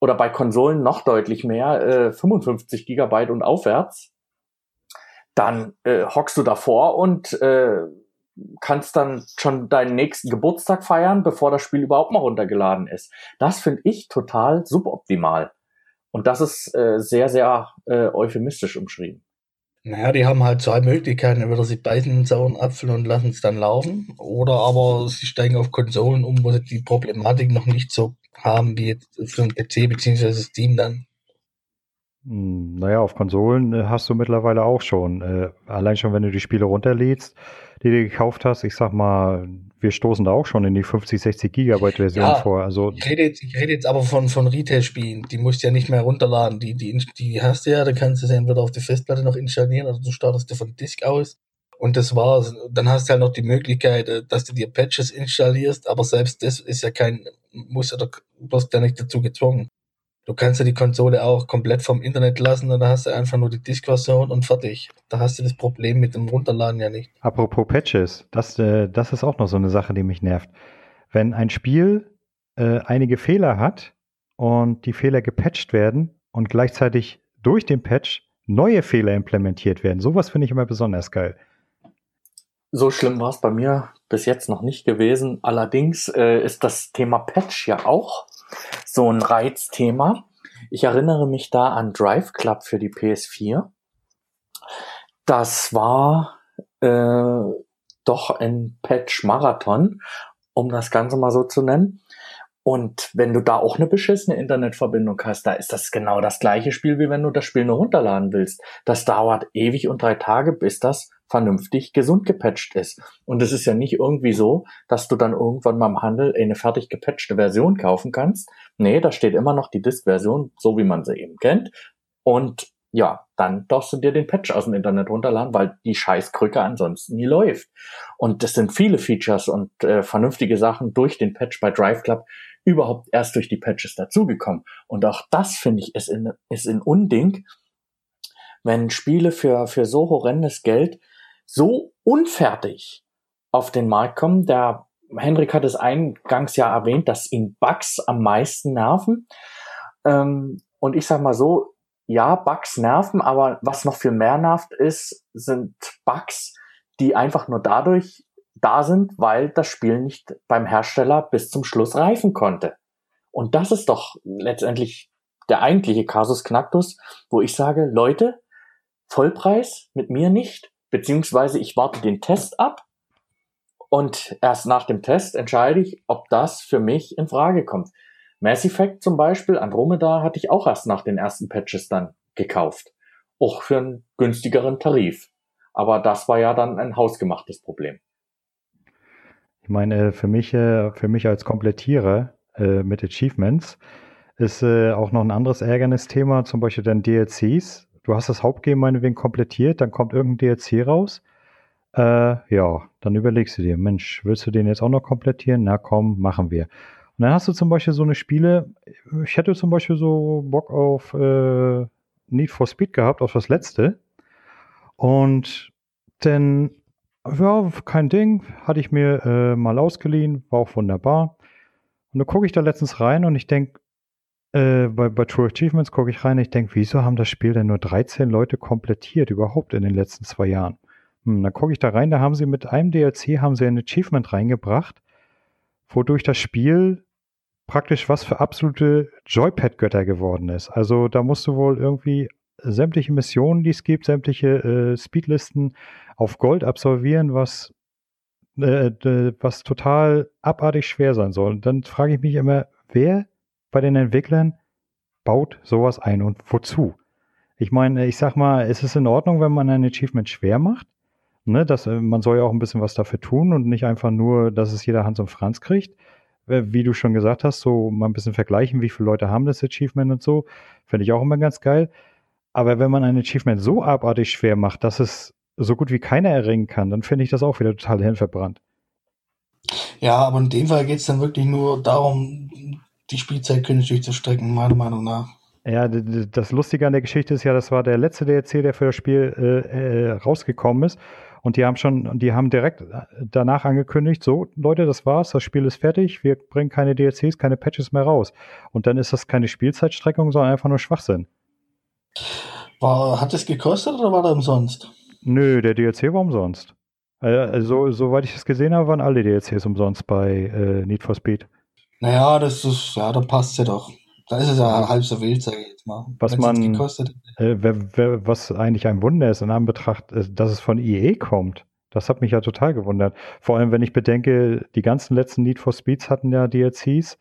oder bei Konsolen noch deutlich mehr, äh, 55 Gigabyte und aufwärts, dann äh, hockst du davor und äh, kannst dann schon deinen nächsten Geburtstag feiern, bevor das Spiel überhaupt mal runtergeladen ist. Das finde ich total suboptimal. Und das ist äh, sehr, sehr äh, euphemistisch umschrieben. Naja, die haben halt zwei Möglichkeiten. Entweder sie beißen einen sauren Apfel und lassen es dann laufen, oder aber sie steigen auf Konsolen um, wo sie die Problematik noch nicht so haben wie jetzt für einen PC bzw. Steam dann. Hm, naja, auf Konsolen äh, hast du mittlerweile auch schon. Äh, allein schon, wenn du die Spiele runterlädst, die du gekauft hast, ich sag mal, wir stoßen da auch schon in die 50, 60 Gigabyte Version ja, vor. Also ich rede jetzt, ich rede jetzt aber von, von Retail-Spielen. Die musst du ja nicht mehr runterladen. Die, die, die hast du ja, da kannst du sie entweder auf die Festplatte noch installieren oder du startest dir von Disk aus. Und das war's. Dann hast du halt noch die Möglichkeit, äh, dass du dir Patches installierst, aber selbst das ist ja kein, muss oder wirst ja nicht dazu gezwungen. Du kannst ja die Konsole auch komplett vom Internet lassen und da hast du einfach nur die Disk-Version und fertig. Da hast du das Problem mit dem Runterladen ja nicht. Apropos Patches, das, äh, das ist auch noch so eine Sache, die mich nervt. Wenn ein Spiel äh, einige Fehler hat und die Fehler gepatcht werden und gleichzeitig durch den Patch neue Fehler implementiert werden, sowas finde ich immer besonders geil. So schlimm war es bei mir bis jetzt noch nicht gewesen. Allerdings äh, ist das Thema Patch ja auch so ein Reizthema. Ich erinnere mich da an Drive Club für die PS4. Das war äh, doch ein Patch-Marathon um das Ganze mal so zu nennen. Und wenn du da auch eine beschissene Internetverbindung hast, da ist das genau das gleiche Spiel, wie wenn du das Spiel nur runterladen willst. Das dauert ewig und drei Tage, bis das vernünftig gesund gepatcht ist. Und es ist ja nicht irgendwie so, dass du dann irgendwann mal im Handel eine fertig gepatchte Version kaufen kannst. Nee, da steht immer noch die Disk-Version, so wie man sie eben kennt. Und ja, dann darfst du dir den Patch aus dem Internet runterladen, weil die Scheißkrücke ansonsten nie läuft. Und das sind viele Features und äh, vernünftige Sachen durch den Patch bei Drive Club überhaupt erst durch die Patches dazugekommen. Und auch das finde ich ist in, ist in Unding, wenn Spiele für, für so horrendes Geld so unfertig auf den Markt kommen. Der Henrik hat es eingangs ja erwähnt, dass ihn Bugs am meisten nerven. Ähm, und ich sag mal so, ja, Bugs nerven, aber was noch viel mehr nervt ist, sind Bugs, die einfach nur dadurch da sind, weil das Spiel nicht beim Hersteller bis zum Schluss reifen konnte. Und das ist doch letztendlich der eigentliche Kasus Knacktus, wo ich sage, Leute, Vollpreis mit mir nicht, beziehungsweise ich warte den Test ab und erst nach dem Test entscheide ich, ob das für mich in Frage kommt. Mass Effect zum Beispiel, Andromeda hatte ich auch erst nach den ersten Patches dann gekauft. Auch für einen günstigeren Tarif. Aber das war ja dann ein hausgemachtes Problem. Ich meine, für mich, äh, für mich als Komplettierer äh, mit Achievements ist äh, auch noch ein anderes Ärgernisthema, zum Beispiel dann DLCs. Du hast das Hauptgame meinetwegen komplettiert, dann kommt irgendein DLC raus. Äh, ja, dann überlegst du dir, Mensch, willst du den jetzt auch noch komplettieren? Na komm, machen wir. Und dann hast du zum Beispiel so eine Spiele, ich hätte zum Beispiel so Bock auf äh, Need for Speed gehabt, auf das letzte. Und dann ja, kein Ding, hatte ich mir äh, mal ausgeliehen, war auch wunderbar. Und dann gucke ich da letztens rein und ich denke, äh, bei, bei True Achievements gucke ich rein ich denke, wieso haben das Spiel denn nur 13 Leute komplettiert überhaupt in den letzten zwei Jahren? Hm, dann gucke ich da rein, da haben sie mit einem DLC haben sie ein Achievement reingebracht, wodurch das Spiel praktisch was für absolute Joypad-Götter geworden ist. Also da musst du wohl irgendwie sämtliche Missionen, die es gibt, sämtliche äh, Speedlisten auf Gold absolvieren, was, äh, was total abartig schwer sein soll. Und dann frage ich mich immer, wer bei den Entwicklern baut sowas ein und wozu? Ich meine, ich sag mal, es ist in Ordnung, wenn man ein Achievement schwer macht. Ne, dass, äh, man soll ja auch ein bisschen was dafür tun und nicht einfach nur, dass es jeder Hans und Franz kriegt. Äh, wie du schon gesagt hast, so mal ein bisschen vergleichen, wie viele Leute haben das Achievement und so. Finde ich auch immer ganz geil. Aber wenn man ein Achievement so abartig schwer macht, dass es so gut wie keiner erringen kann, dann finde ich das auch wieder total hirnverbrannt. Ja, aber in dem Fall geht es dann wirklich nur darum, die Spielzeit künstlich zu strecken, meiner Meinung nach. Ja, das Lustige an der Geschichte ist ja, das war der letzte DLC, der für das Spiel äh, äh, rausgekommen ist. Und die haben schon, die haben direkt danach angekündigt, so Leute, das war's, das Spiel ist fertig, wir bringen keine DLCs, keine Patches mehr raus. Und dann ist das keine Spielzeitstreckung, sondern einfach nur Schwachsinn. War, hat es gekostet oder war der umsonst? Nö, der DLC war umsonst. Also, soweit ich es gesehen habe, waren alle DLCs umsonst bei äh, Need for Speed. Naja, das ist, ja, dann passt ja doch. Da ist es ja halb so wild, sage ich jetzt mal. Was Wenn's man, äh, wer, wer, was eigentlich ein Wunder ist in Anbetracht, äh, dass es von EA kommt. Das hat mich ja total gewundert. Vor allem, wenn ich bedenke, die ganzen letzten Need for Speeds hatten ja DLCs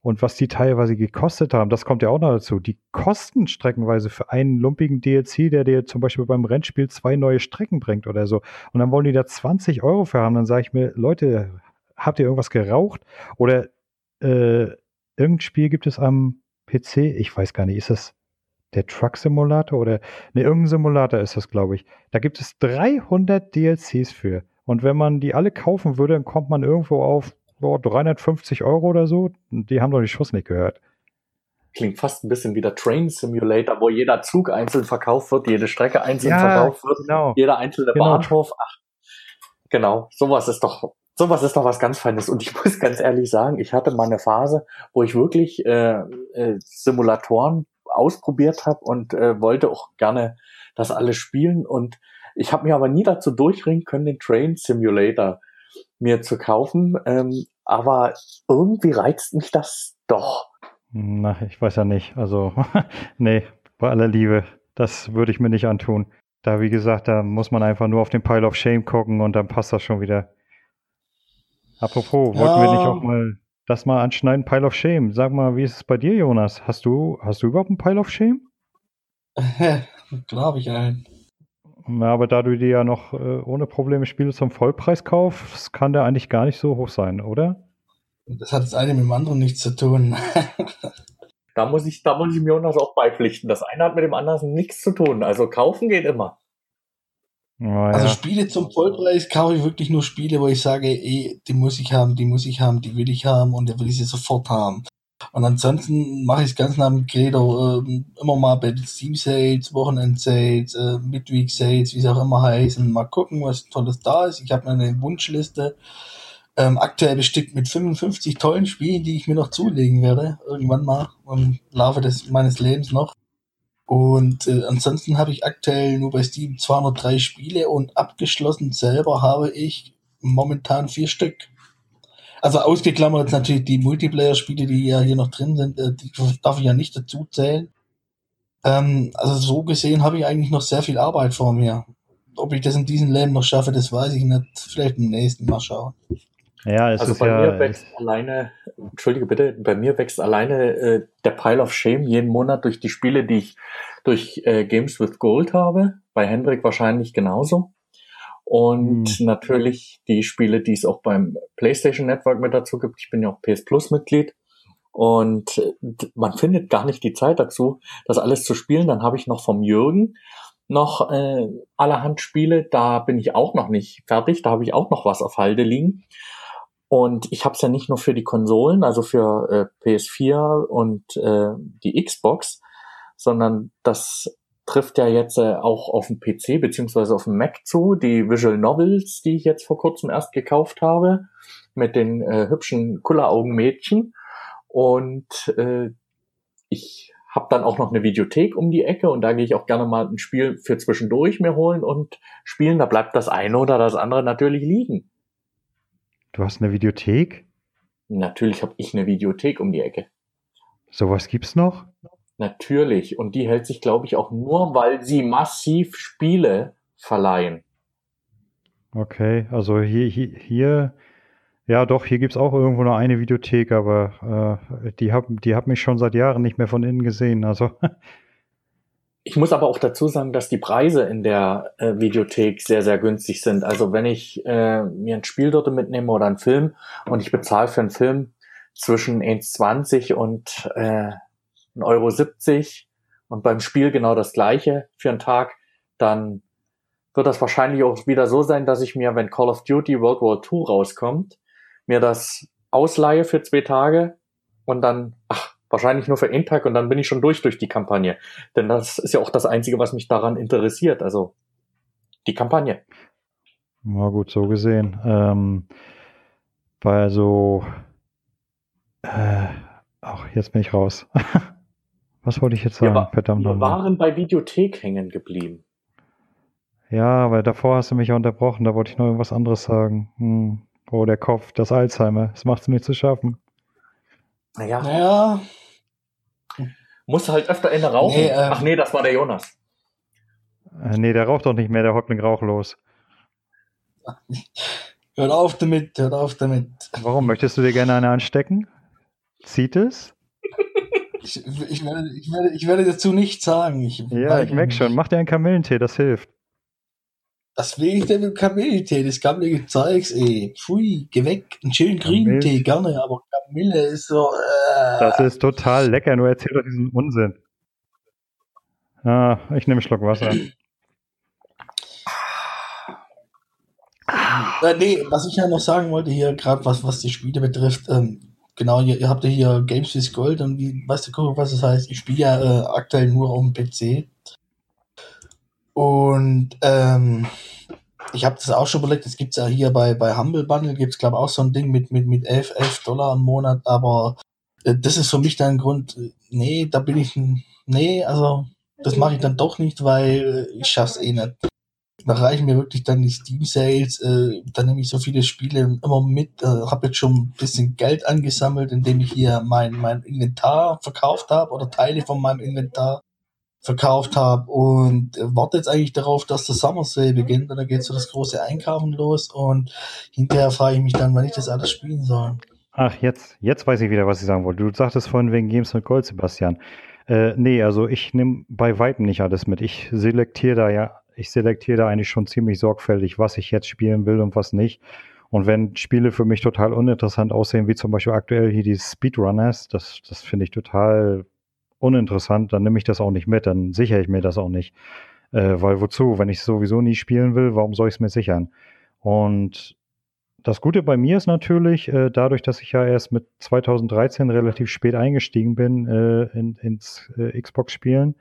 und was die teilweise gekostet haben, das kommt ja auch noch dazu. Die kosten streckenweise für einen lumpigen DLC, der dir zum Beispiel beim Rennspiel zwei neue Strecken bringt oder so. Und dann wollen die da 20 Euro für haben. Dann sage ich mir, Leute, habt ihr irgendwas geraucht? Oder äh, irgendein Spiel gibt es am PC, ich weiß gar nicht, ist das der Truck Simulator oder ne, irgendein Simulator ist das, glaube ich. Da gibt es 300 DLCs für. Und wenn man die alle kaufen würde, dann kommt man irgendwo auf boah, 350 Euro oder so. Die haben doch die Schuss nicht gehört. Klingt fast ein bisschen wie der Train Simulator, wo jeder Zug einzeln verkauft wird, jede Strecke einzeln ja, verkauft wird, genau. jeder einzelne genau. Bahnhof. Ach, genau, sowas ist doch sowas ist doch was ganz Feines. Und ich <laughs> muss ganz ehrlich sagen, ich hatte mal eine Phase, wo ich wirklich äh, äh, Simulatoren ausprobiert habe und äh, wollte auch gerne das alles spielen. Und ich habe mir aber nie dazu durchringen können, den Train Simulator mir zu kaufen. Ähm, aber irgendwie reizt mich das doch. Na, ich weiß ja nicht. Also, <laughs> nee, bei aller Liebe, das würde ich mir nicht antun. Da, wie gesagt, da muss man einfach nur auf den Pile of Shame gucken und dann passt das schon wieder. Apropos, wollten wir nicht auch mal das mal anschneiden, Pile of Shame. Sag mal, wie ist es bei dir, Jonas? Hast du, hast du überhaupt einen Pile of Shame? <laughs> Klar habe ich einen. Ja, aber da du dir ja noch äh, ohne Probleme Spiele zum Vollpreis kaufst, kann der eigentlich gar nicht so hoch sein, oder? Das hat das eine mit dem anderen nichts zu tun. <laughs> da muss ich, da muss ich Jonas auch beipflichten. Das eine hat mit dem anderen nichts zu tun. Also kaufen geht immer. Oh, ja. Also Spiele zum Vollpreis kaufe ich wirklich nur Spiele, wo ich sage, ey, die muss ich haben, die muss ich haben, die will ich haben und der will ich sie sofort haben. Und ansonsten mache ich es ganz nach dem Credo, äh, immer mal bei Steam Sales, Wochenend Sales, äh, Midweek Sales, wie es auch immer heißen, mal gucken, was Tolles da ist. Ich habe eine Wunschliste, ähm, aktuell bestückt mit 55 tollen Spielen, die ich mir noch zulegen werde, irgendwann mal im Laufe des meines Lebens noch. Und äh, ansonsten habe ich aktuell nur bei Steam 203 Spiele und abgeschlossen selber habe ich momentan vier Stück. Also ausgeklammert natürlich die Multiplayer-Spiele, die ja hier noch drin sind, äh, die darf ich ja nicht dazu zählen. Ähm, also so gesehen habe ich eigentlich noch sehr viel Arbeit vor mir. Ob ich das in diesem Leben noch schaffe, das weiß ich nicht. Vielleicht im nächsten Mal schauen. Ja, es also ist bei ja, mir wächst alleine, entschuldige bitte, bei mir wächst alleine äh, der Pile of Shame jeden Monat durch die Spiele, die ich durch äh, Games with Gold habe. Bei Hendrik wahrscheinlich genauso. Und mhm. natürlich die Spiele, die es auch beim PlayStation Network mit dazu gibt. Ich bin ja auch PS Plus Mitglied. Und äh, man findet gar nicht die Zeit dazu, das alles zu spielen. Dann habe ich noch vom Jürgen noch äh, allerhand Spiele. Da bin ich auch noch nicht fertig. Da habe ich auch noch was auf Halde liegen. Und ich habe es ja nicht nur für die Konsolen, also für äh, PS4 und äh, die Xbox, sondern das trifft ja jetzt äh, auch auf dem PC beziehungsweise auf dem Mac zu. Die Visual Novels, die ich jetzt vor kurzem erst gekauft habe, mit den äh, hübschen Kulleraugen-Mädchen. Und äh, ich habe dann auch noch eine Videothek um die Ecke und da gehe ich auch gerne mal ein Spiel für zwischendurch mir holen und spielen. Da bleibt das eine oder das andere natürlich liegen. Du hast eine Videothek? Natürlich habe ich eine Videothek um die Ecke. Sowas gibt's noch? Natürlich. Und die hält sich, glaube ich, auch nur, weil sie massiv Spiele verleihen. Okay, also hier, hier, hier ja doch, hier gibt's auch irgendwo noch eine Videothek, aber äh, die haben die hab mich schon seit Jahren nicht mehr von innen gesehen. Also <laughs> Ich muss aber auch dazu sagen, dass die Preise in der äh, Videothek sehr, sehr günstig sind. Also wenn ich äh, mir ein Spiel dort mitnehme oder einen Film und ich bezahle für einen Film zwischen 1,20 und äh, 1,70 Euro 70 und beim Spiel genau das gleiche für einen Tag, dann wird das wahrscheinlich auch wieder so sein, dass ich mir, wenn Call of Duty World War II rauskommt, mir das ausleihe für zwei Tage und dann, ach, Wahrscheinlich nur für Tag und dann bin ich schon durch durch die Kampagne. Denn das ist ja auch das Einzige, was mich daran interessiert. Also die Kampagne. Na gut, so gesehen. Ähm, weil so, äh, ach, jetzt bin ich raus. <laughs> was wollte ich jetzt sagen? Wir, Verdammt wir waren bei Videothek hängen geblieben. Ja, weil davor hast du mich ja unterbrochen, da wollte ich noch irgendwas anderes sagen. Hm. Oh, der Kopf, das Alzheimer, das macht es mir zu schaffen. Naja. Naja. Musst halt öfter in der rauchen. Nee, äh, Ach nee, das war der Jonas. Äh, nee, der raucht doch nicht mehr, der Häuptling rauchlos. Hört auf damit, hört auf damit. Warum? Möchtest du dir gerne eine anstecken? Zieht es? Ich, ich, werde, ich, werde, ich werde dazu nichts sagen. Ich ja, ich merke schon. Mach dir einen Kamillentee, das hilft. Was will ich denn mit Kamillentee? Das gammelige Zeugs, ey. Pfui, geh weg. Einen schönen grünen Tee, gerne, aber Kamille ist so. Äh. Das ist total lecker, nur erzähl doch diesen Unsinn. Ah, ich nehme einen Schluck Wasser. Äh, nee, was ich ja noch sagen wollte hier, gerade was, was die Spiele betrifft, ähm, genau, ihr, ihr, habt ja hier Games with Gold und wie, weißt du, was das heißt? Ich spiele ja äh, aktuell nur auf dem PC. Und ähm, ich habe das auch schon überlegt, es gibt ja hier bei, bei Humble Bundle, gibt es glaube auch so ein Ding mit, mit, mit 11, 11 Dollar im Monat, aber äh, das ist für mich dann ein Grund, äh, nee, da bin ich, nee, also das mache ich dann doch nicht, weil ich schaff's eh nicht. Da reichen mir wirklich dann die Steam Sales, äh, da nehme ich so viele Spiele immer mit, äh, habe jetzt schon ein bisschen Geld angesammelt, indem ich hier mein, mein Inventar verkauft habe oder Teile von meinem Inventar verkauft habe und warte jetzt eigentlich darauf, dass der Summer Sale beginnt und dann geht so das große Einkaufen los und hinterher frage ich mich dann, wann ich das alles spielen soll. Ach, jetzt, jetzt weiß ich wieder, was ich sagen wollte. Du sagtest vorhin wegen Games mit Gold, Sebastian. Äh, nee, also ich nehme bei Weitem nicht alles mit. Ich selektiere da ja, ich selektiere da eigentlich schon ziemlich sorgfältig, was ich jetzt spielen will und was nicht. Und wenn Spiele für mich total uninteressant aussehen, wie zum Beispiel aktuell hier die Speedrunners, das, das finde ich total uninteressant, dann nehme ich das auch nicht mit, dann sichere ich mir das auch nicht. Äh, weil wozu? Wenn ich sowieso nie spielen will, warum soll ich es mir sichern? Und das Gute bei mir ist natürlich, äh, dadurch, dass ich ja erst mit 2013 relativ spät eingestiegen bin äh, in, ins äh, Xbox-Spielen,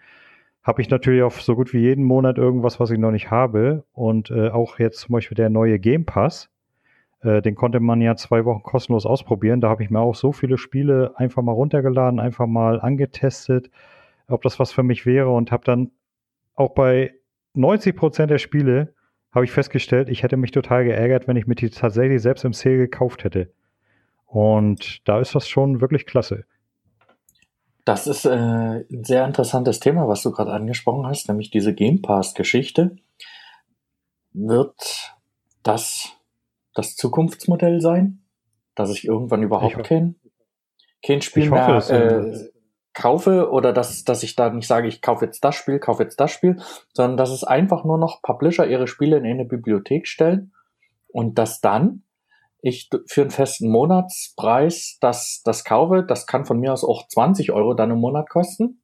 habe ich natürlich auf so gut wie jeden Monat irgendwas, was ich noch nicht habe. Und äh, auch jetzt zum Beispiel der neue Game Pass, äh, den konnte man ja zwei Wochen kostenlos ausprobieren. Da habe ich mir auch so viele Spiele einfach mal runtergeladen, einfach mal angetestet, ob das was für mich wäre und habe dann auch bei 90 Prozent der Spiele habe ich festgestellt, ich hätte mich total geärgert, wenn ich mir die tatsächlich selbst im Sale gekauft hätte. Und da ist das schon wirklich klasse. Das ist äh, ein sehr interessantes Thema, was du gerade angesprochen hast, nämlich diese Game Pass-Geschichte. Wird das das Zukunftsmodell sein, dass ich irgendwann überhaupt ich kein, kein Spiel mehr äh, kaufe oder dass, dass ich da nicht sage, ich kaufe jetzt das Spiel, kaufe jetzt das Spiel, sondern dass es einfach nur noch Publisher ihre Spiele in eine Bibliothek stellen und dass dann ich für einen festen Monatspreis das, das kaufe. Das kann von mir aus auch 20 Euro dann im Monat kosten.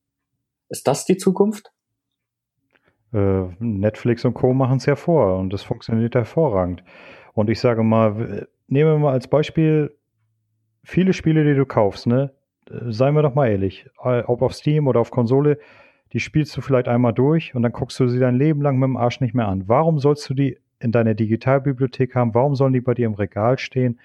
Ist das die Zukunft? Äh, Netflix und Co. machen es ja vor und das funktioniert hervorragend. Und ich sage mal, nehmen wir mal als Beispiel viele Spiele, die du kaufst, ne? seien wir doch mal ehrlich, äh, ob auf Steam oder auf Konsole, die spielst du vielleicht einmal durch und dann guckst du sie dein Leben lang mit dem Arsch nicht mehr an. Warum sollst du die in deiner Digitalbibliothek haben? Warum sollen die bei dir im Regal stehen?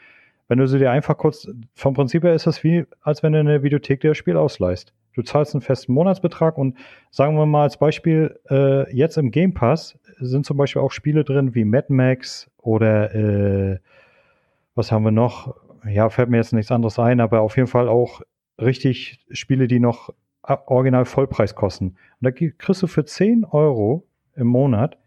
Wenn du sie dir einfach kurz, vom Prinzip her ist das wie, als wenn du in der Videothek dir das Spiel ausleihst. Du zahlst einen festen Monatsbetrag und sagen wir mal als Beispiel, äh, jetzt im Game Pass sind zum Beispiel auch Spiele drin wie Mad Max oder äh, was haben wir noch? Ja, fällt mir jetzt nichts anderes ein, aber auf jeden Fall auch richtig Spiele, die noch original Vollpreis kosten. Und da kriegst du für 10 Euro im Monat,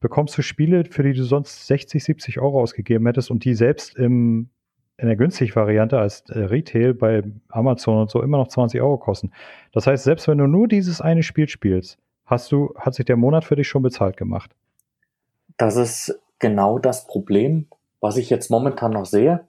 bekommst du Spiele, für die du sonst 60, 70 Euro ausgegeben hättest und die selbst im, in der günstigen Variante als äh, Retail bei Amazon und so immer noch 20 Euro kosten. Das heißt, selbst wenn du nur dieses eine Spiel spielst, hast du, hat sich der Monat für dich schon bezahlt gemacht. Das ist genau das Problem, was ich jetzt momentan noch sehe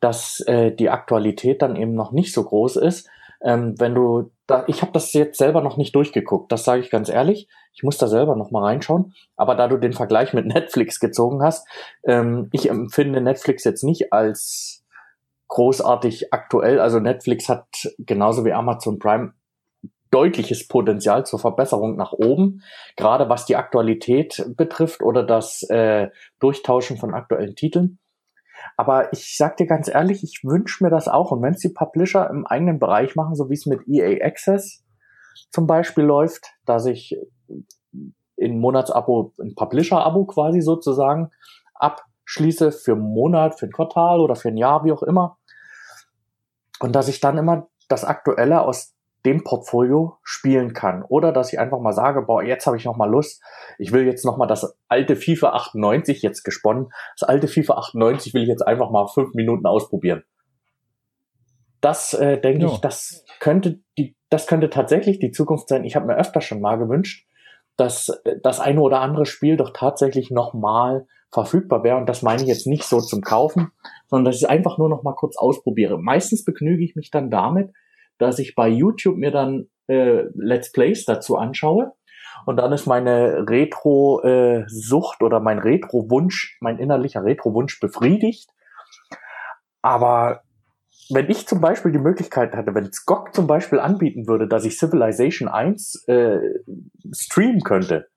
dass äh, die Aktualität dann eben noch nicht so groß ist. Ähm, wenn du da, ich habe das jetzt selber noch nicht durchgeguckt, das sage ich ganz ehrlich. Ich muss da selber noch mal reinschauen. Aber da du den Vergleich mit <laughs> Netflix gezogen hast, ähm, ich empfinde Netflix jetzt nicht als großartig aktuell. Also Netflix hat genauso wie Amazon Prime deutliches Potenzial zur Verbesserung nach oben, gerade was die Aktualität betrifft oder das äh, Durchtauschen von aktuellen Titeln. Aber ich sag dir ganz ehrlich, ich wünsche mir das auch. Und wenn es die Publisher im eigenen Bereich machen, so wie es mit EA Access zum Beispiel läuft, dass ich in Monatsabo, ein Publisher-Abo quasi sozusagen abschließe für einen Monat, für ein Quartal oder für ein Jahr, wie auch immer. Und dass ich dann immer das Aktuelle aus dem Portfolio spielen kann. Oder dass ich einfach mal sage, boah, jetzt habe ich noch mal Lust. Ich will jetzt noch mal das alte FIFA 98 jetzt gesponnen. Das alte FIFA 98 will ich jetzt einfach mal fünf Minuten ausprobieren. Das äh, denke ja. ich, das könnte die, das könnte tatsächlich die Zukunft sein. Ich habe mir öfter schon mal gewünscht, dass das eine oder andere Spiel doch tatsächlich noch mal verfügbar wäre. Und das meine ich jetzt nicht so zum Kaufen, sondern dass ich einfach nur noch mal kurz ausprobiere. Meistens begnüge ich mich dann damit, dass ich bei YouTube mir dann äh, Let's Plays dazu anschaue. Und dann ist meine Retro-Sucht äh, oder mein Retro-Wunsch, mein innerlicher Retro-Wunsch befriedigt. Aber wenn ich zum Beispiel die Möglichkeit hatte, wenn GOG zum Beispiel anbieten würde, dass ich Civilization 1 äh, streamen könnte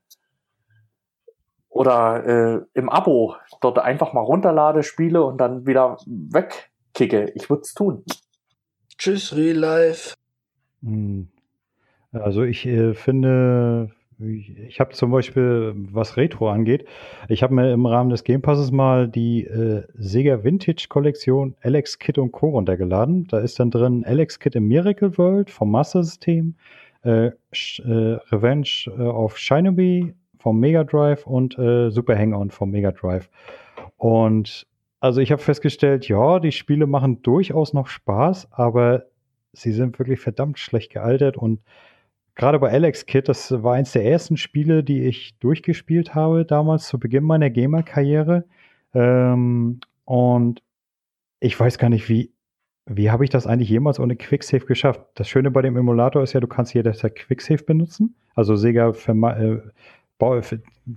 oder äh, im Abo dort einfach mal runterlade, spiele und dann wieder wegkicke, ich würde es tun. Tschüss, Real Life. Hm. Also ich äh, finde, ich, habe zum Beispiel, was Retro angeht, ich habe mir im Rahmen des Game Passes mal die äh, Sega Vintage Kollektion Alex Kit und Co. runtergeladen. Da ist dann drin Alex Kit im Miracle World vom Master System, äh, äh, Revenge äh, of Shinobi vom Mega Drive und äh, Super Hang-On vom Mega Drive. Und also ich habe festgestellt, ja, die Spiele machen durchaus noch Spaß, aber sie sind wirklich verdammt schlecht gealtert und gerade bei Alex Kid, das war eins der ersten Spiele, die ich durchgespielt habe damals zu Beginn meiner Gamer-Karriere. Ähm, und ich weiß gar nicht, wie, wie habe ich das eigentlich jemals ohne Quicksave geschafft? Das Schöne bei dem Emulator ist ja, du kannst jederzeit Quicksave benutzen. Also Sega äh,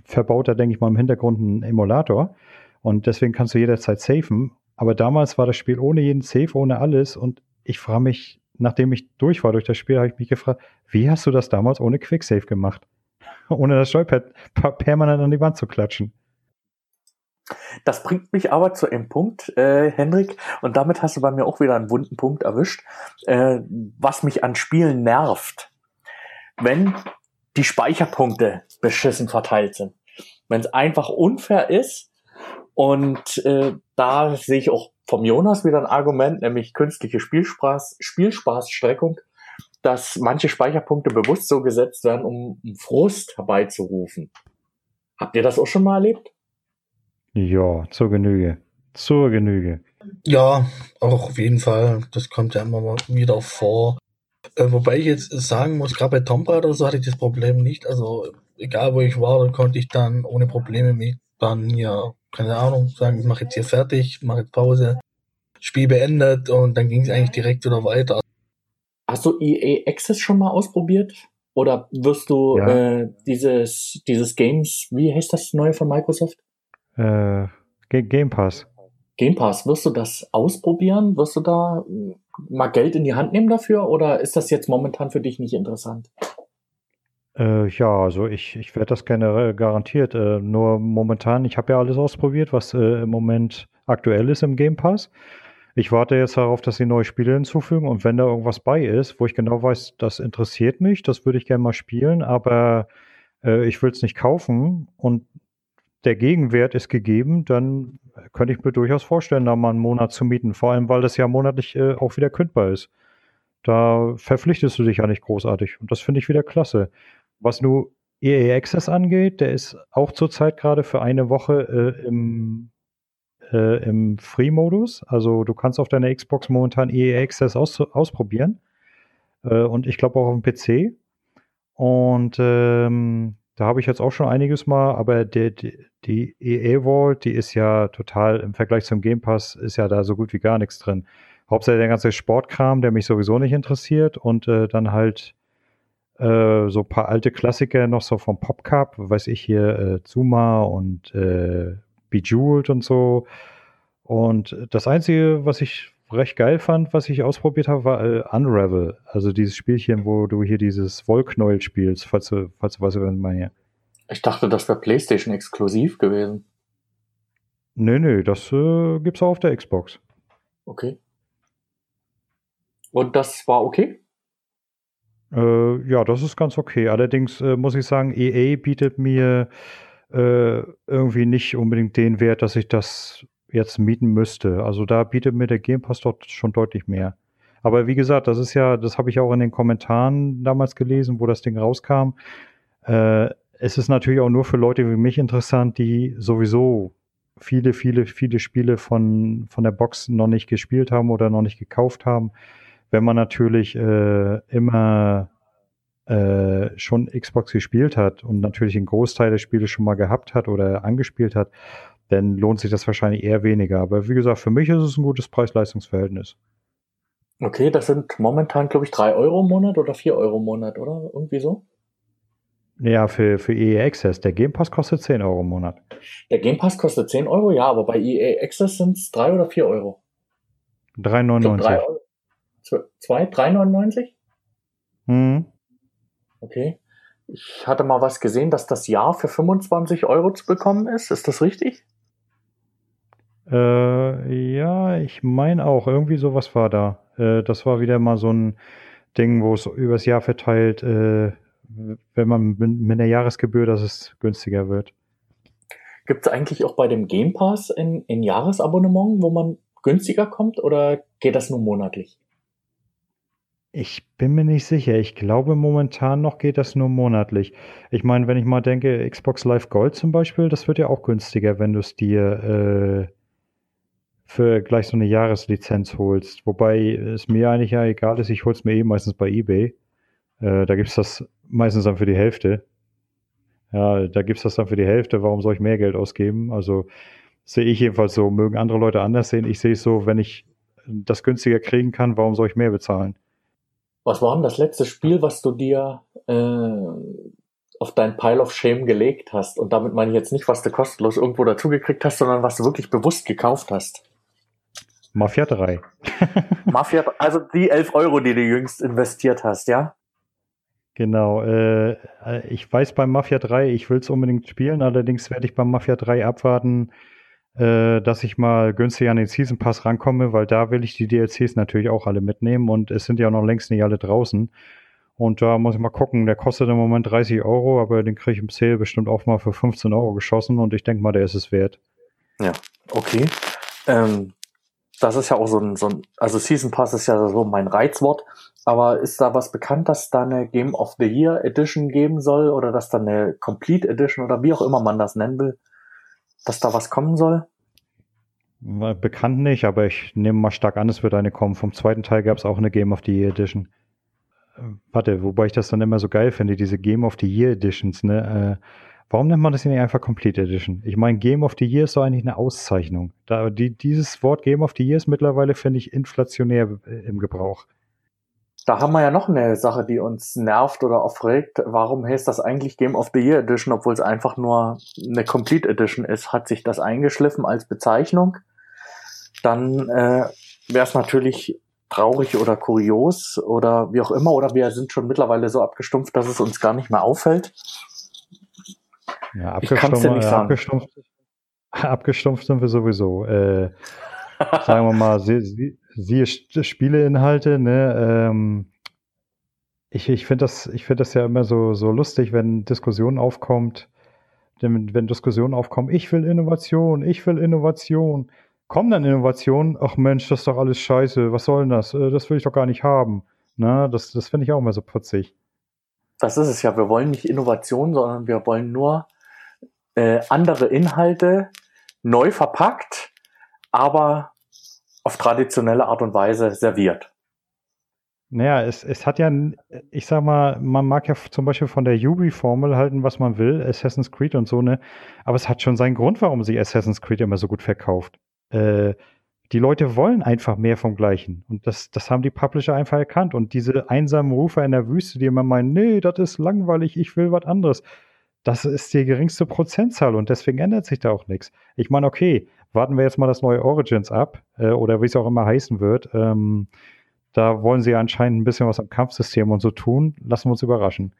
verbaut da, denke ich mal, im Hintergrund einen Emulator. Und deswegen kannst du jederzeit safen. Aber damals war das Spiel ohne jeden Save, ohne alles. Und ich frage mich, nachdem ich durch war durch das Spiel, habe ich mich gefragt, wie hast du das damals ohne Quicksave gemacht? <laughs> ohne das Joypad permanent an die Wand zu klatschen. Das bringt mich aber zu einem Punkt, äh, Hendrik, und damit hast du bei mir auch wieder einen wunden Punkt erwischt, äh, was mich an Spielen nervt. Wenn die Speicherpunkte beschissen verteilt sind. Wenn es einfach unfair ist und äh, da sehe ich auch vom Jonas wieder ein Argument, nämlich künstliche Spielspaß, Spielspaßstreckung, dass manche Speicherpunkte bewusst so gesetzt werden, um Frust herbeizurufen. Habt ihr das auch schon mal erlebt? Ja, zur Genüge. Zur Genüge. Ja, auch auf jeden Fall. Das kommt ja immer mal wieder vor. Äh, wobei ich jetzt sagen muss, gerade bei Tomb Raider oder so hatte ich das Problem nicht. Also egal wo ich war, dann konnte ich dann ohne Probleme mich dann ja, keine Ahnung, sagen, ich mache jetzt hier fertig, mache jetzt Pause, Spiel beendet und dann ging es eigentlich direkt wieder weiter. Hast du EA Access schon mal ausprobiert? Oder wirst du ja. äh, dieses, dieses Games, wie heißt das neue von Microsoft? Äh, Game Pass. Game Pass, wirst du das ausprobieren? Wirst du da äh, mal Geld in die Hand nehmen dafür oder ist das jetzt momentan für dich nicht interessant? Äh, ja, also ich, ich werde das gerne garantiert. Äh, nur momentan, ich habe ja alles ausprobiert, was äh, im Moment aktuell ist im Game Pass. Ich warte jetzt darauf, dass sie neue Spiele hinzufügen und wenn da irgendwas bei ist, wo ich genau weiß, das interessiert mich, das würde ich gerne mal spielen, aber äh, ich will es nicht kaufen und der Gegenwert ist gegeben, dann könnte ich mir durchaus vorstellen, da mal einen Monat zu mieten. Vor allem, weil das ja monatlich äh, auch wieder kündbar ist. Da verpflichtest du dich ja nicht großartig. Und das finde ich wieder klasse. Was nur EA Access angeht, der ist auch zurzeit gerade für eine Woche äh, im, äh, im Free-Modus. Also du kannst auf deiner Xbox momentan EA Access aus, ausprobieren. Äh, und ich glaube auch auf dem PC. Und ähm, da habe ich jetzt auch schon einiges mal, aber der, die, die EA Vault, die ist ja total im Vergleich zum Game Pass, ist ja da so gut wie gar nichts drin. Hauptsächlich der ganze Sportkram, der mich sowieso nicht interessiert und äh, dann halt äh, so ein paar alte Klassiker noch so vom Pop Cup, weiß ich hier, äh, Zuma und äh, Bejeweled und so. Und das Einzige, was ich recht geil fand, was ich ausprobiert habe, war äh, Unravel. Also dieses Spielchen, wo du hier dieses Wollknäuel spielst, falls du, falls du weißt, was ich meine. Ich dachte, das wäre PlayStation exklusiv gewesen. Nö, nö, das äh, gibt's auch auf der Xbox. Okay. Und das war okay? Äh, ja, das ist ganz okay. Allerdings äh, muss ich sagen, EA bietet mir äh, irgendwie nicht unbedingt den Wert, dass ich das jetzt mieten müsste. Also da bietet mir der Game Pass dort schon deutlich mehr. Aber wie gesagt, das ist ja, das habe ich auch in den Kommentaren damals gelesen, wo das Ding rauskam. Äh, es ist natürlich auch nur für Leute wie mich interessant, die sowieso viele, viele, viele Spiele von, von der Box noch nicht gespielt haben oder noch nicht gekauft haben. Wenn man natürlich äh, immer äh, schon Xbox gespielt hat und natürlich einen Großteil der Spiele schon mal gehabt hat oder angespielt hat, dann lohnt sich das wahrscheinlich eher weniger. Aber wie gesagt, für mich ist es ein gutes Preis-Leistungs-Verhältnis. Okay, das sind momentan, glaube ich, drei Euro im Monat oder vier Euro im Monat, oder? Irgendwie so? Ja, für, für EA Access. Der Game Pass kostet 10 Euro im Monat. Der Game Pass kostet 10 Euro, ja, aber bei EA Access sind es 3 oder 4 Euro. 3,99. 2, 3,99? Hm. Okay. Ich hatte mal was gesehen, dass das Jahr für 25 Euro zu bekommen ist. Ist das richtig? Äh, ja, ich meine auch. Irgendwie sowas war da. Äh, das war wieder mal so ein Ding, wo es übers Jahr verteilt, äh, wenn man mit einer Jahresgebühr, dass es günstiger wird. Gibt es eigentlich auch bei dem Game Pass ein, ein Jahresabonnement, wo man günstiger kommt oder geht das nur monatlich? Ich bin mir nicht sicher. Ich glaube, momentan noch geht das nur monatlich. Ich meine, wenn ich mal denke, Xbox Live Gold zum Beispiel, das wird ja auch günstiger, wenn du es dir äh, für gleich so eine Jahreslizenz holst. Wobei es mir eigentlich ja egal ist, ich hol's mir eh meistens bei eBay. Äh, da gibt's das meistens dann für die Hälfte. Ja, da gibt's das dann für die Hälfte. Warum soll ich mehr Geld ausgeben? Also sehe ich jedenfalls so. Mögen andere Leute anders sehen. Ich sehe es so, wenn ich das günstiger kriegen kann, warum soll ich mehr bezahlen? Was war denn das letzte Spiel, was du dir äh, auf dein Pile of Shame gelegt hast? Und damit meine ich jetzt nicht, was du kostenlos irgendwo dazugekriegt hast, sondern was du wirklich bewusst gekauft hast. Mafia 3. <laughs> Mafia, also die 11 Euro, die du jüngst investiert hast, ja? Genau. Äh, ich weiß beim Mafia 3, ich will es unbedingt spielen, allerdings werde ich beim Mafia 3 abwarten, äh, dass ich mal günstig an den Season Pass rankomme, weil da will ich die DLCs natürlich auch alle mitnehmen und es sind ja noch längst nicht alle draußen. Und da muss ich mal gucken, der kostet im Moment 30 Euro, aber den kriege ich im Sale bestimmt auch mal für 15 Euro geschossen und ich denke mal, der ist es wert. Ja, okay. Ähm, das ist ja auch so ein, so ein, also Season Pass ist ja so mein Reizwort, aber ist da was bekannt, dass da eine Game of the Year Edition geben soll oder dass da eine Complete Edition oder wie auch immer man das nennen will? Dass da was kommen soll? Bekannt nicht, aber ich nehme mal stark an, es wird eine kommen. Vom zweiten Teil gab es auch eine Game of the Year Edition. Äh, warte, wobei ich das dann immer so geil finde, diese Game of the Year Editions, ne? Äh, warum nennt man das nicht einfach Complete Edition? Ich meine, Game of the Year ist so eigentlich eine Auszeichnung. Da, die, dieses Wort Game of the Year ist mittlerweile, finde ich, inflationär äh, im Gebrauch. Da haben wir ja noch eine Sache, die uns nervt oder aufregt. Warum heißt das eigentlich Game of the Year Edition, obwohl es einfach nur eine Complete Edition ist? Hat sich das eingeschliffen als Bezeichnung? Dann äh, wäre es natürlich traurig oder kurios oder wie auch immer. Oder wir sind schon mittlerweile so abgestumpft, dass es uns gar nicht mehr auffällt. Ja, abgestumpft, ja abgestumpft, <laughs> abgestumpft sind wir sowieso. Äh, sagen wir mal, sie, sie, siehe Spieleinhalte, ne, ähm, ich, ich finde das, ich das ja immer so, so lustig, wenn Diskussionen aufkommt, wenn, wenn Diskussionen aufkommen, ich will Innovation, ich will Innovation. Kommen dann Innovationen, ach Mensch, das ist doch alles scheiße, was soll denn das? Äh, das will ich doch gar nicht haben. Na, das, das finde ich auch immer so putzig. Das ist es ja, wir wollen nicht Innovation, sondern wir wollen nur äh, andere Inhalte neu verpackt, aber auf traditionelle Art und Weise serviert. Naja, es, es hat ja, ich sag mal, man mag ja zum Beispiel von der Yubi-Formel halten, was man will, Assassin's Creed und so, ne? Aber es hat schon seinen Grund, warum sich Assassin's Creed immer so gut verkauft. Äh, die Leute wollen einfach mehr vom Gleichen. Und das, das haben die Publisher einfach erkannt. Und diese einsamen Rufer in der Wüste, die immer meinen, nee, das ist langweilig, ich will was anderes. Das ist die geringste Prozentzahl und deswegen ändert sich da auch nichts. Ich meine, okay, warten wir jetzt mal das neue Origins ab äh, oder wie es auch immer heißen wird. Ähm, da wollen sie anscheinend ein bisschen was am Kampfsystem und so tun. Lassen wir uns überraschen.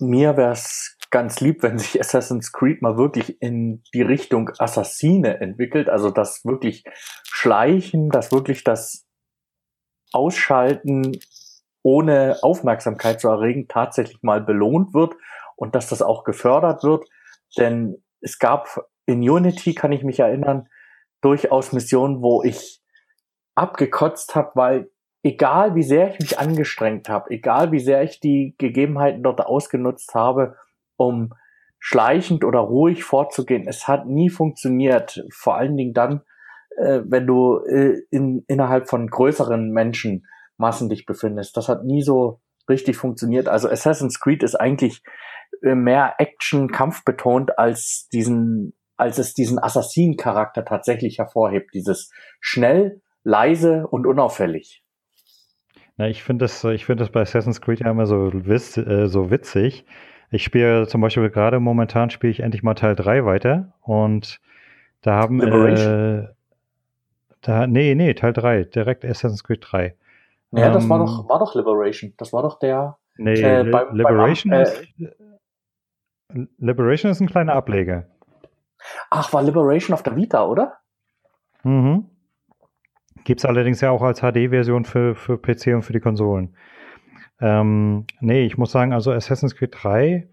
Mir wäre es ganz lieb, wenn sich Assassin's Creed mal wirklich in die Richtung Assassine entwickelt, also das wirklich Schleichen, das wirklich das Ausschalten ohne Aufmerksamkeit zu erregen tatsächlich mal belohnt wird und dass das auch gefördert wird. Denn es gab in Unity kann ich mich erinnern, durchaus Missionen, wo ich abgekotzt habe, weil egal wie sehr ich mich angestrengt habe, egal wie sehr ich die Gegebenheiten dort ausgenutzt habe, um schleichend oder ruhig vorzugehen, es hat nie funktioniert. Vor allen Dingen dann, äh, wenn du äh, in, innerhalb von größeren Menschenmassen dich befindest. Das hat nie so richtig funktioniert. Also Assassin's Creed ist eigentlich äh, mehr Action-Kampf betont als diesen als es diesen Assassin-Charakter tatsächlich hervorhebt. Dieses schnell, leise und unauffällig. Ja, ich finde das, ich finde das bei Assassin's Creed ja immer so, witz, äh, so witzig. Ich spiele zum Beispiel gerade momentan spiele ich endlich mal Teil 3 weiter und da haben Liberation. Äh, da, nee, nee, Teil 3, direkt Assassin's Creed 3. Ja, ähm, das war ähm, doch, war doch Liberation. Das war doch der. Nee, äh, bei, Liberation, beim, äh, ist, Liberation ist ein kleiner Ableger. Ach, war Liberation auf der Vita, oder? Mhm. Gibt es allerdings ja auch als HD-Version für, für PC und für die Konsolen. Ähm, nee, ich muss sagen, also Assassin's Creed 3,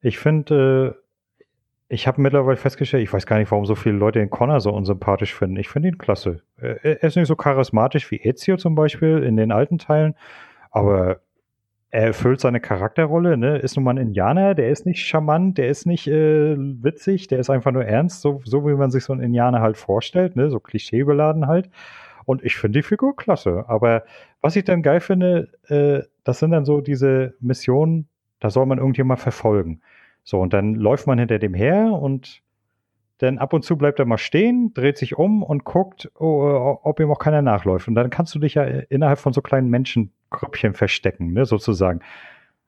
ich finde, äh, ich habe mittlerweile festgestellt, ich weiß gar nicht, warum so viele Leute den Connor so unsympathisch finden. Ich finde ihn klasse. Er ist nicht so charismatisch wie Ezio zum Beispiel in den alten Teilen, aber er erfüllt seine Charakterrolle, ne? Ist nun mal ein Indianer, der ist nicht charmant, der ist nicht äh, witzig, der ist einfach nur ernst, so, so wie man sich so einen Indianer halt vorstellt, ne? So klischeebeladen halt. Und ich finde die Figur klasse. Aber was ich dann geil finde, äh, das sind dann so diese Missionen, da soll man irgendjemand verfolgen. So, und dann läuft man hinter dem her und dann ab und zu bleibt er mal stehen, dreht sich um und guckt, oh, ob ihm auch keiner nachläuft. Und dann kannst du dich ja innerhalb von so kleinen Menschengrüppchen verstecken, ne, sozusagen.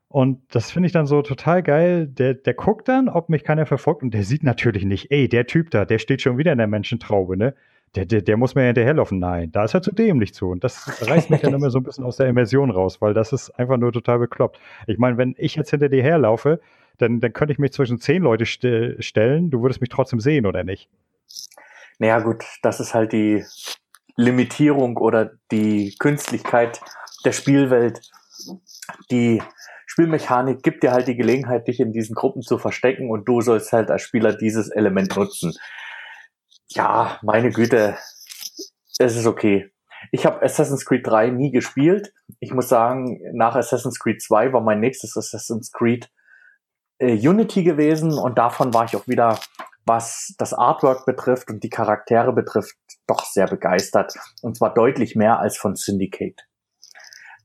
Und das finde ich dann so total geil. Der, der guckt dann, ob mich keiner verfolgt und der sieht natürlich nicht, ey, der Typ da, der steht schon wieder in der Menschentraube, ne? Der, der, der muss mir hinterherlaufen. Nein, da ist er zu dämlich zu. Und das reißt mich dann immer so ein bisschen aus der Immersion raus, weil das ist einfach nur total bekloppt. Ich meine, wenn ich jetzt hinter dir herlaufe, dann, dann könnte ich mich zwischen zehn Leute st stellen, du würdest mich trotzdem sehen, oder nicht? Naja, gut, das ist halt die Limitierung oder die Künstlichkeit der Spielwelt. Die Spielmechanik gibt dir halt die Gelegenheit, dich in diesen Gruppen zu verstecken und du sollst halt als Spieler dieses Element nutzen. Ja, meine Güte, es ist okay. Ich habe Assassin's Creed 3 nie gespielt. Ich muss sagen, nach Assassin's Creed 2 war mein nächstes Assassin's Creed äh, Unity gewesen und davon war ich auch wieder, was das Artwork betrifft und die Charaktere betrifft, doch sehr begeistert. Und zwar deutlich mehr als von Syndicate.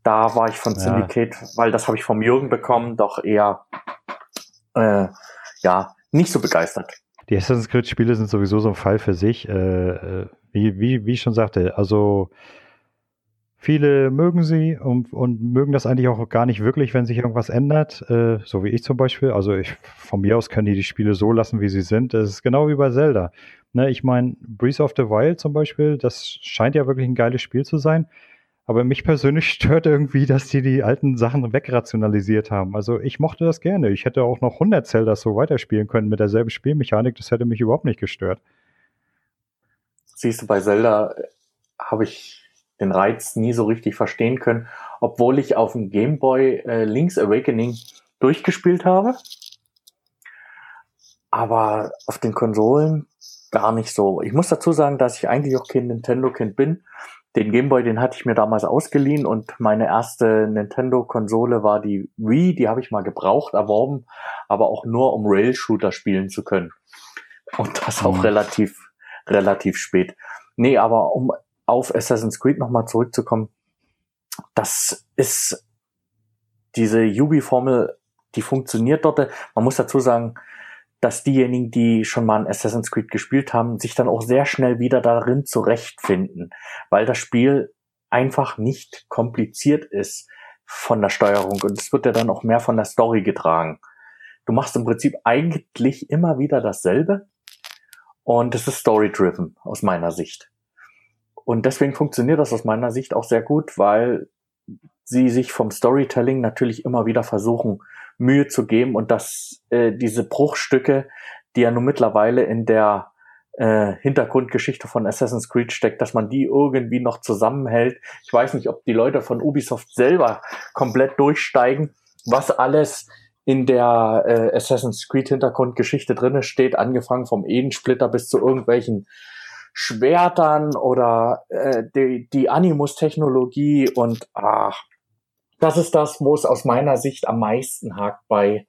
Da war ich von ja. Syndicate, weil das habe ich vom Jürgen bekommen, doch eher äh, ja nicht so begeistert. Die Assassin's Creed Spiele sind sowieso so ein Fall für sich. Äh, äh wie, wie, wie ich schon sagte, also Viele mögen sie und, und mögen das eigentlich auch gar nicht wirklich, wenn sich irgendwas ändert, äh, so wie ich zum Beispiel. Also ich, von mir aus können die die Spiele so lassen, wie sie sind. Es ist genau wie bei Zelda. Ne, ich meine, Breath of the Wild zum Beispiel, das scheint ja wirklich ein geiles Spiel zu sein. Aber mich persönlich <laughs> stört irgendwie, dass die die alten Sachen wegrationalisiert haben. Also ich mochte das gerne. Ich hätte auch noch 100 Zeldas so weiterspielen können mit derselben Spielmechanik. Das hätte mich überhaupt nicht gestört. Siehst du, bei Zelda habe ich den Reiz nie so richtig verstehen können, obwohl ich auf dem Game Boy äh, Link's Awakening durchgespielt habe. Aber auf den Konsolen gar nicht so. Ich muss dazu sagen, dass ich eigentlich auch kein Nintendo-Kind bin. Den Game Boy, den hatte ich mir damals ausgeliehen und meine erste Nintendo-Konsole war die Wii. Die habe ich mal gebraucht, erworben, aber auch nur, um Rail-Shooter spielen zu können. Und das auch mhm. relativ, relativ spät. Nee, aber um auf Assassin's Creed nochmal zurückzukommen, das ist diese Yubi-Formel, die funktioniert dort. Man muss dazu sagen, dass diejenigen, die schon mal ein Assassin's Creed gespielt haben, sich dann auch sehr schnell wieder darin zurechtfinden, weil das Spiel einfach nicht kompliziert ist von der Steuerung und es wird ja dann auch mehr von der Story getragen. Du machst im Prinzip eigentlich immer wieder dasselbe und es ist story-driven aus meiner Sicht. Und deswegen funktioniert das aus meiner Sicht auch sehr gut, weil sie sich vom Storytelling natürlich immer wieder versuchen, Mühe zu geben und dass äh, diese Bruchstücke, die ja nun mittlerweile in der äh, Hintergrundgeschichte von Assassin's Creed steckt, dass man die irgendwie noch zusammenhält. Ich weiß nicht, ob die Leute von Ubisoft selber komplett durchsteigen, was alles in der äh, Assassin's Creed Hintergrundgeschichte drinne steht, angefangen vom Edensplitter bis zu irgendwelchen Schwertern oder äh, die, die Animus-Technologie und ach, das ist das, wo es aus meiner Sicht am meisten hakt bei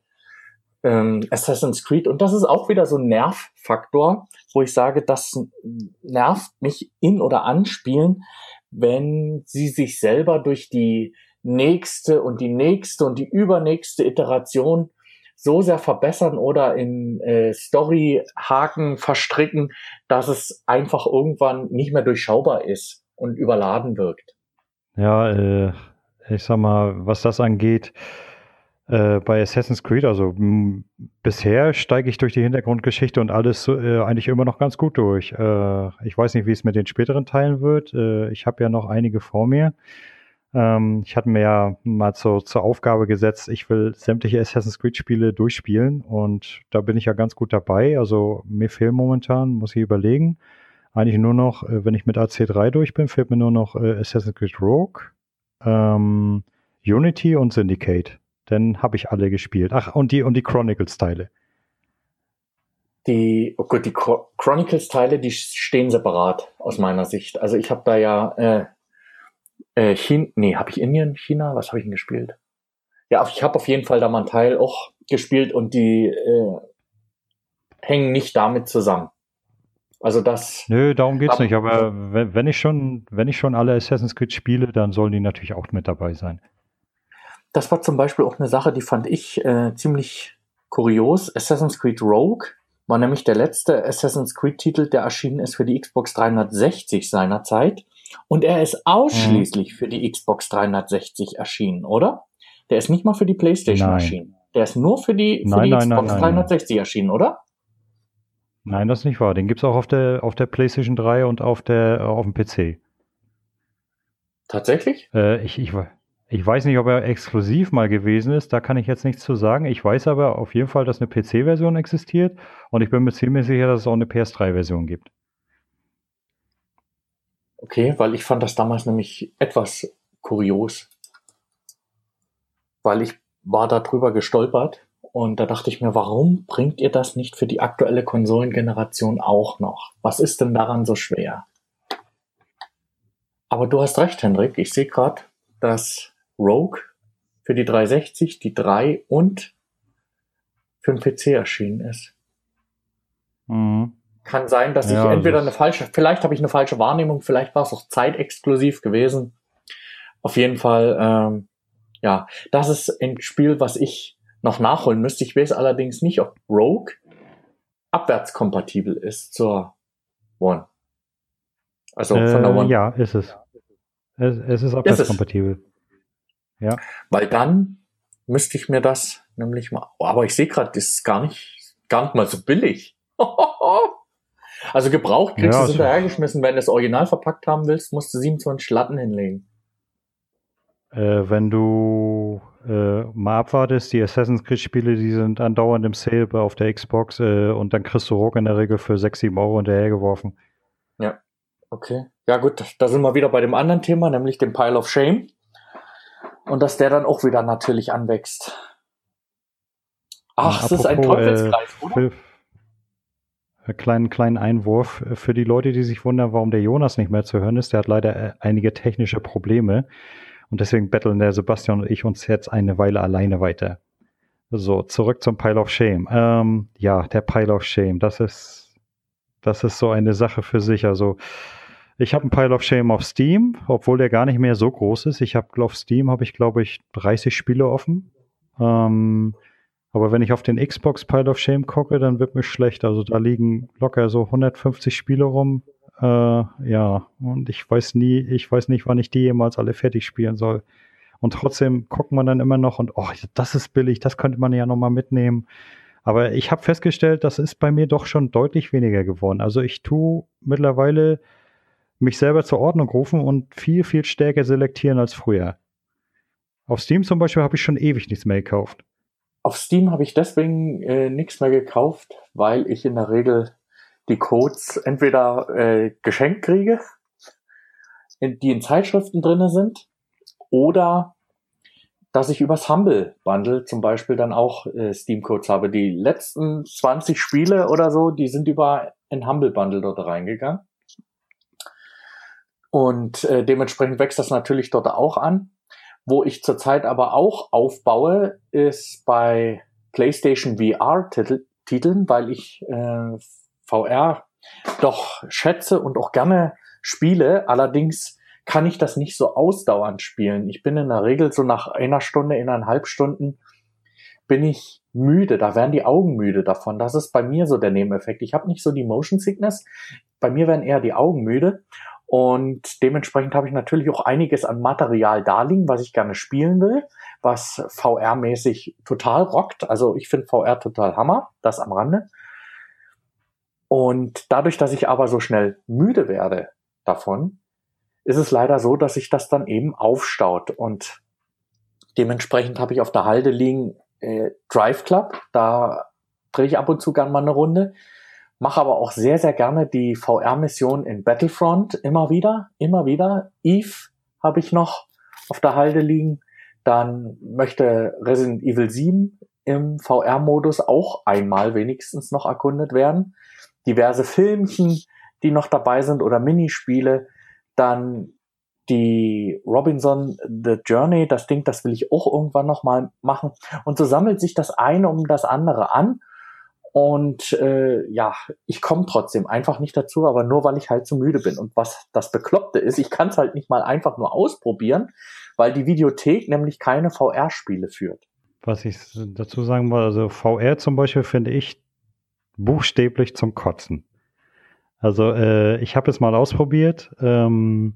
ähm, Assassin's Creed. Und das ist auch wieder so ein Nervfaktor, wo ich sage, das nervt mich in oder anspielen, wenn sie sich selber durch die nächste und die nächste und die übernächste Iteration so sehr verbessern oder in äh, Story-Haken verstricken, dass es einfach irgendwann nicht mehr durchschaubar ist und überladen wirkt. Ja, äh, ich sag mal, was das angeht, äh, bei Assassin's Creed, also bisher steige ich durch die Hintergrundgeschichte und alles äh, eigentlich immer noch ganz gut durch. Äh, ich weiß nicht, wie es mit den späteren Teilen wird. Äh, ich habe ja noch einige vor mir. Ähm, ich hatte mir ja mal zu, zur Aufgabe gesetzt, ich will sämtliche Assassin's Creed Spiele durchspielen und da bin ich ja ganz gut dabei. Also mir fehlen momentan, muss ich überlegen, eigentlich nur noch, äh, wenn ich mit AC3 durch bin, fehlt mir nur noch äh, Assassin's Creed Rogue, ähm, Unity und Syndicate. Dann habe ich alle gespielt. Ach, und die, und die Chronicles-Teile. Die, oh Gott, die Chronicles-Teile, die stehen separat aus meiner Sicht. Also ich habe da ja äh, äh, China, nee, habe ich Indien, China, was habe ich denn gespielt? Ja, ich habe auf jeden Fall da mal einen Teil auch gespielt und die äh, hängen nicht damit zusammen. Also das. Nö, darum geht's nicht. Aber wenn, wenn ich schon, wenn ich schon alle Assassin's Creed spiele, dann sollen die natürlich auch mit dabei sein. Das war zum Beispiel auch eine Sache, die fand ich äh, ziemlich kurios. Assassin's Creed Rogue war nämlich der letzte Assassin's Creed-Titel, der erschienen ist für die Xbox 360 seinerzeit. Und er ist ausschließlich mhm. für die Xbox 360 erschienen, oder? Der ist nicht mal für die PlayStation nein. erschienen. Der ist nur für die, für nein, die nein, Xbox 360 erschienen, oder? Nein, das ist nicht wahr. Den gibt es auch auf der, auf der PlayStation 3 und auf, der, auf dem PC. Tatsächlich? Äh, ich, ich, ich weiß nicht, ob er exklusiv mal gewesen ist. Da kann ich jetzt nichts zu sagen. Ich weiß aber auf jeden Fall, dass eine PC-Version existiert. Und ich bin mir ziemlich sicher, dass es auch eine PS3-Version gibt. Okay, weil ich fand das damals nämlich etwas kurios. Weil ich war darüber gestolpert und da dachte ich mir, warum bringt ihr das nicht für die aktuelle Konsolengeneration auch noch? Was ist denn daran so schwer? Aber du hast recht, Hendrik. Ich sehe gerade, dass Rogue für die 360, die 3 und für den PC erschienen ist. Mhm. Kann sein, dass ja, ich entweder eine falsche, vielleicht habe ich eine falsche Wahrnehmung, vielleicht war es auch zeitexklusiv gewesen. Auf jeden Fall, ähm, ja, das ist ein Spiel, was ich noch nachholen müsste. Ich weiß allerdings nicht, ob Rogue abwärtskompatibel ist zur One. Also äh, von der One. Ja, ist es. Es, es ist abwärtskompatibel. Ja. Weil dann müsste ich mir das nämlich mal. Oh, aber ich sehe gerade, das ist gar nicht, gar nicht mal so billig. <laughs> also gebraucht kriegst ja, du es hinterhergeschmissen. Wenn du das Original verpackt haben willst, musst du 27 Latten hinlegen. Äh, wenn du äh, mal abwartest, die Assassin's Creed-Spiele, die sind andauernd im Sale auf der Xbox äh, und dann kriegst du Rock in der Regel für 6, 7 Euro hinterhergeworfen. Ja, okay. Ja gut, da sind wir wieder bei dem anderen Thema, nämlich dem Pile of Shame. Und dass der dann auch wieder natürlich anwächst. Ach, es ist ein Teufelskreis, äh, oder? Äh, kleinen, kleinen Einwurf für die Leute, die sich wundern, warum der Jonas nicht mehr zu hören ist. Der hat leider äh, einige technische Probleme. Und deswegen betteln der Sebastian und ich uns jetzt eine Weile alleine weiter. So, zurück zum Pile of Shame. Ähm, ja, der Pile of Shame, das ist, das ist so eine Sache für sich. Also, ich habe einen Pile of Shame auf Steam, obwohl der gar nicht mehr so groß ist. Ich habe auf Steam habe ich glaube ich 30 Spiele offen. Ähm, aber wenn ich auf den Xbox Pile of Shame gucke, dann wird mir schlecht. Also da liegen locker so 150 Spiele rum. Äh, ja, und ich weiß nie, ich weiß nicht, wann ich die jemals alle fertig spielen soll. Und trotzdem guckt man dann immer noch und, oh, das ist billig, das könnte man ja nochmal mitnehmen. Aber ich habe festgestellt, das ist bei mir doch schon deutlich weniger geworden. Also ich tue mittlerweile mich selber zur Ordnung rufen und viel, viel stärker selektieren als früher. Auf Steam zum Beispiel habe ich schon ewig nichts mehr gekauft. Auf Steam habe ich deswegen äh, nichts mehr gekauft, weil ich in der Regel die Codes entweder äh, geschenkt kriege, die in Zeitschriften drinne sind, oder dass ich übers Humble Bundle zum Beispiel dann auch äh, Steam Codes habe. Die letzten 20 Spiele oder so, die sind über ein Humble Bundle dort reingegangen. Und äh, dementsprechend wächst das natürlich dort auch an. Wo ich zurzeit aber auch aufbaue, ist bei PlayStation VR-Titeln, weil ich äh, VR doch schätze und auch gerne spiele. Allerdings kann ich das nicht so ausdauernd spielen. Ich bin in der Regel so nach einer Stunde, eineinhalb Stunden bin ich müde. Da werden die Augen müde davon. Das ist bei mir so der Nebeneffekt. Ich habe nicht so die Motion Sickness. Bei mir werden eher die Augen müde. Und dementsprechend habe ich natürlich auch einiges an Material da liegen, was ich gerne spielen will, was VR-mäßig total rockt. Also ich finde VR total Hammer, das am Rande. Und dadurch, dass ich aber so schnell müde werde davon, ist es leider so, dass sich das dann eben aufstaut. Und dementsprechend habe ich auf der Halde liegen äh, Drive Club. Da drehe ich ab und zu gern mal eine Runde. Mache aber auch sehr, sehr gerne die VR-Mission in Battlefront immer wieder, immer wieder. Eve habe ich noch auf der Halde liegen. Dann möchte Resident Evil 7 im VR-Modus auch einmal wenigstens noch erkundet werden. Diverse Filmchen, die noch dabei sind oder Minispiele. Dann die Robinson The Journey, das Ding, das will ich auch irgendwann nochmal machen. Und so sammelt sich das eine um das andere an. Und äh, ja, ich komme trotzdem einfach nicht dazu, aber nur weil ich halt zu müde bin. Und was das Bekloppte ist, ich kann es halt nicht mal einfach nur ausprobieren, weil die Videothek nämlich keine VR-Spiele führt. Was ich dazu sagen wollte, also VR zum Beispiel finde ich buchstäblich zum Kotzen. Also äh, ich habe es mal ausprobiert ähm,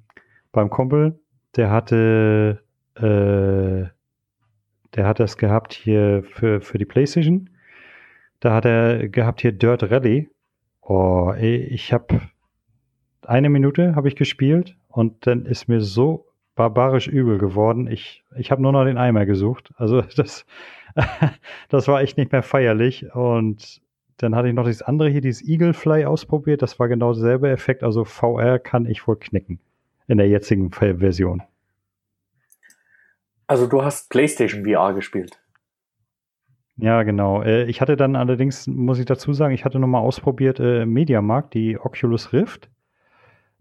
beim Kumpel, der hatte äh, der hat das gehabt hier für, für die Playstation da hat er gehabt hier Dirt Rally. Oh, ich habe eine Minute habe ich gespielt und dann ist mir so barbarisch übel geworden. Ich, ich habe nur noch den Eimer gesucht. Also <laughs> das, das war echt nicht mehr feierlich. Und dann hatte ich noch das andere hier, dieses Eagle Fly ausprobiert. Das war genau derselbe Effekt. Also VR kann ich wohl knicken in der jetzigen Version. Also du hast PlayStation VR gespielt. Ja, genau. Äh, ich hatte dann allerdings, muss ich dazu sagen, ich hatte nochmal ausprobiert äh, Mediamarkt, die Oculus Rift.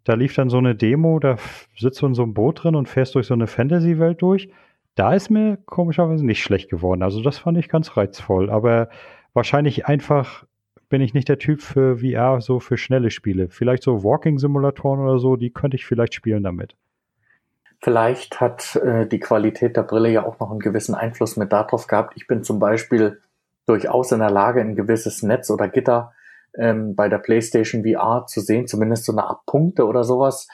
Da lief dann so eine Demo, da sitzt du in so einem Boot drin und fährst durch so eine Fantasy-Welt durch. Da ist mir komischerweise nicht schlecht geworden. Also das fand ich ganz reizvoll. Aber wahrscheinlich einfach bin ich nicht der Typ für VR, so für schnelle Spiele. Vielleicht so Walking-Simulatoren oder so, die könnte ich vielleicht spielen damit. Vielleicht hat äh, die Qualität der Brille ja auch noch einen gewissen Einfluss mit darauf gehabt. Ich bin zum Beispiel durchaus in der Lage, ein gewisses Netz oder Gitter ähm, bei der PlayStation VR zu sehen, zumindest so eine Art Punkte oder sowas,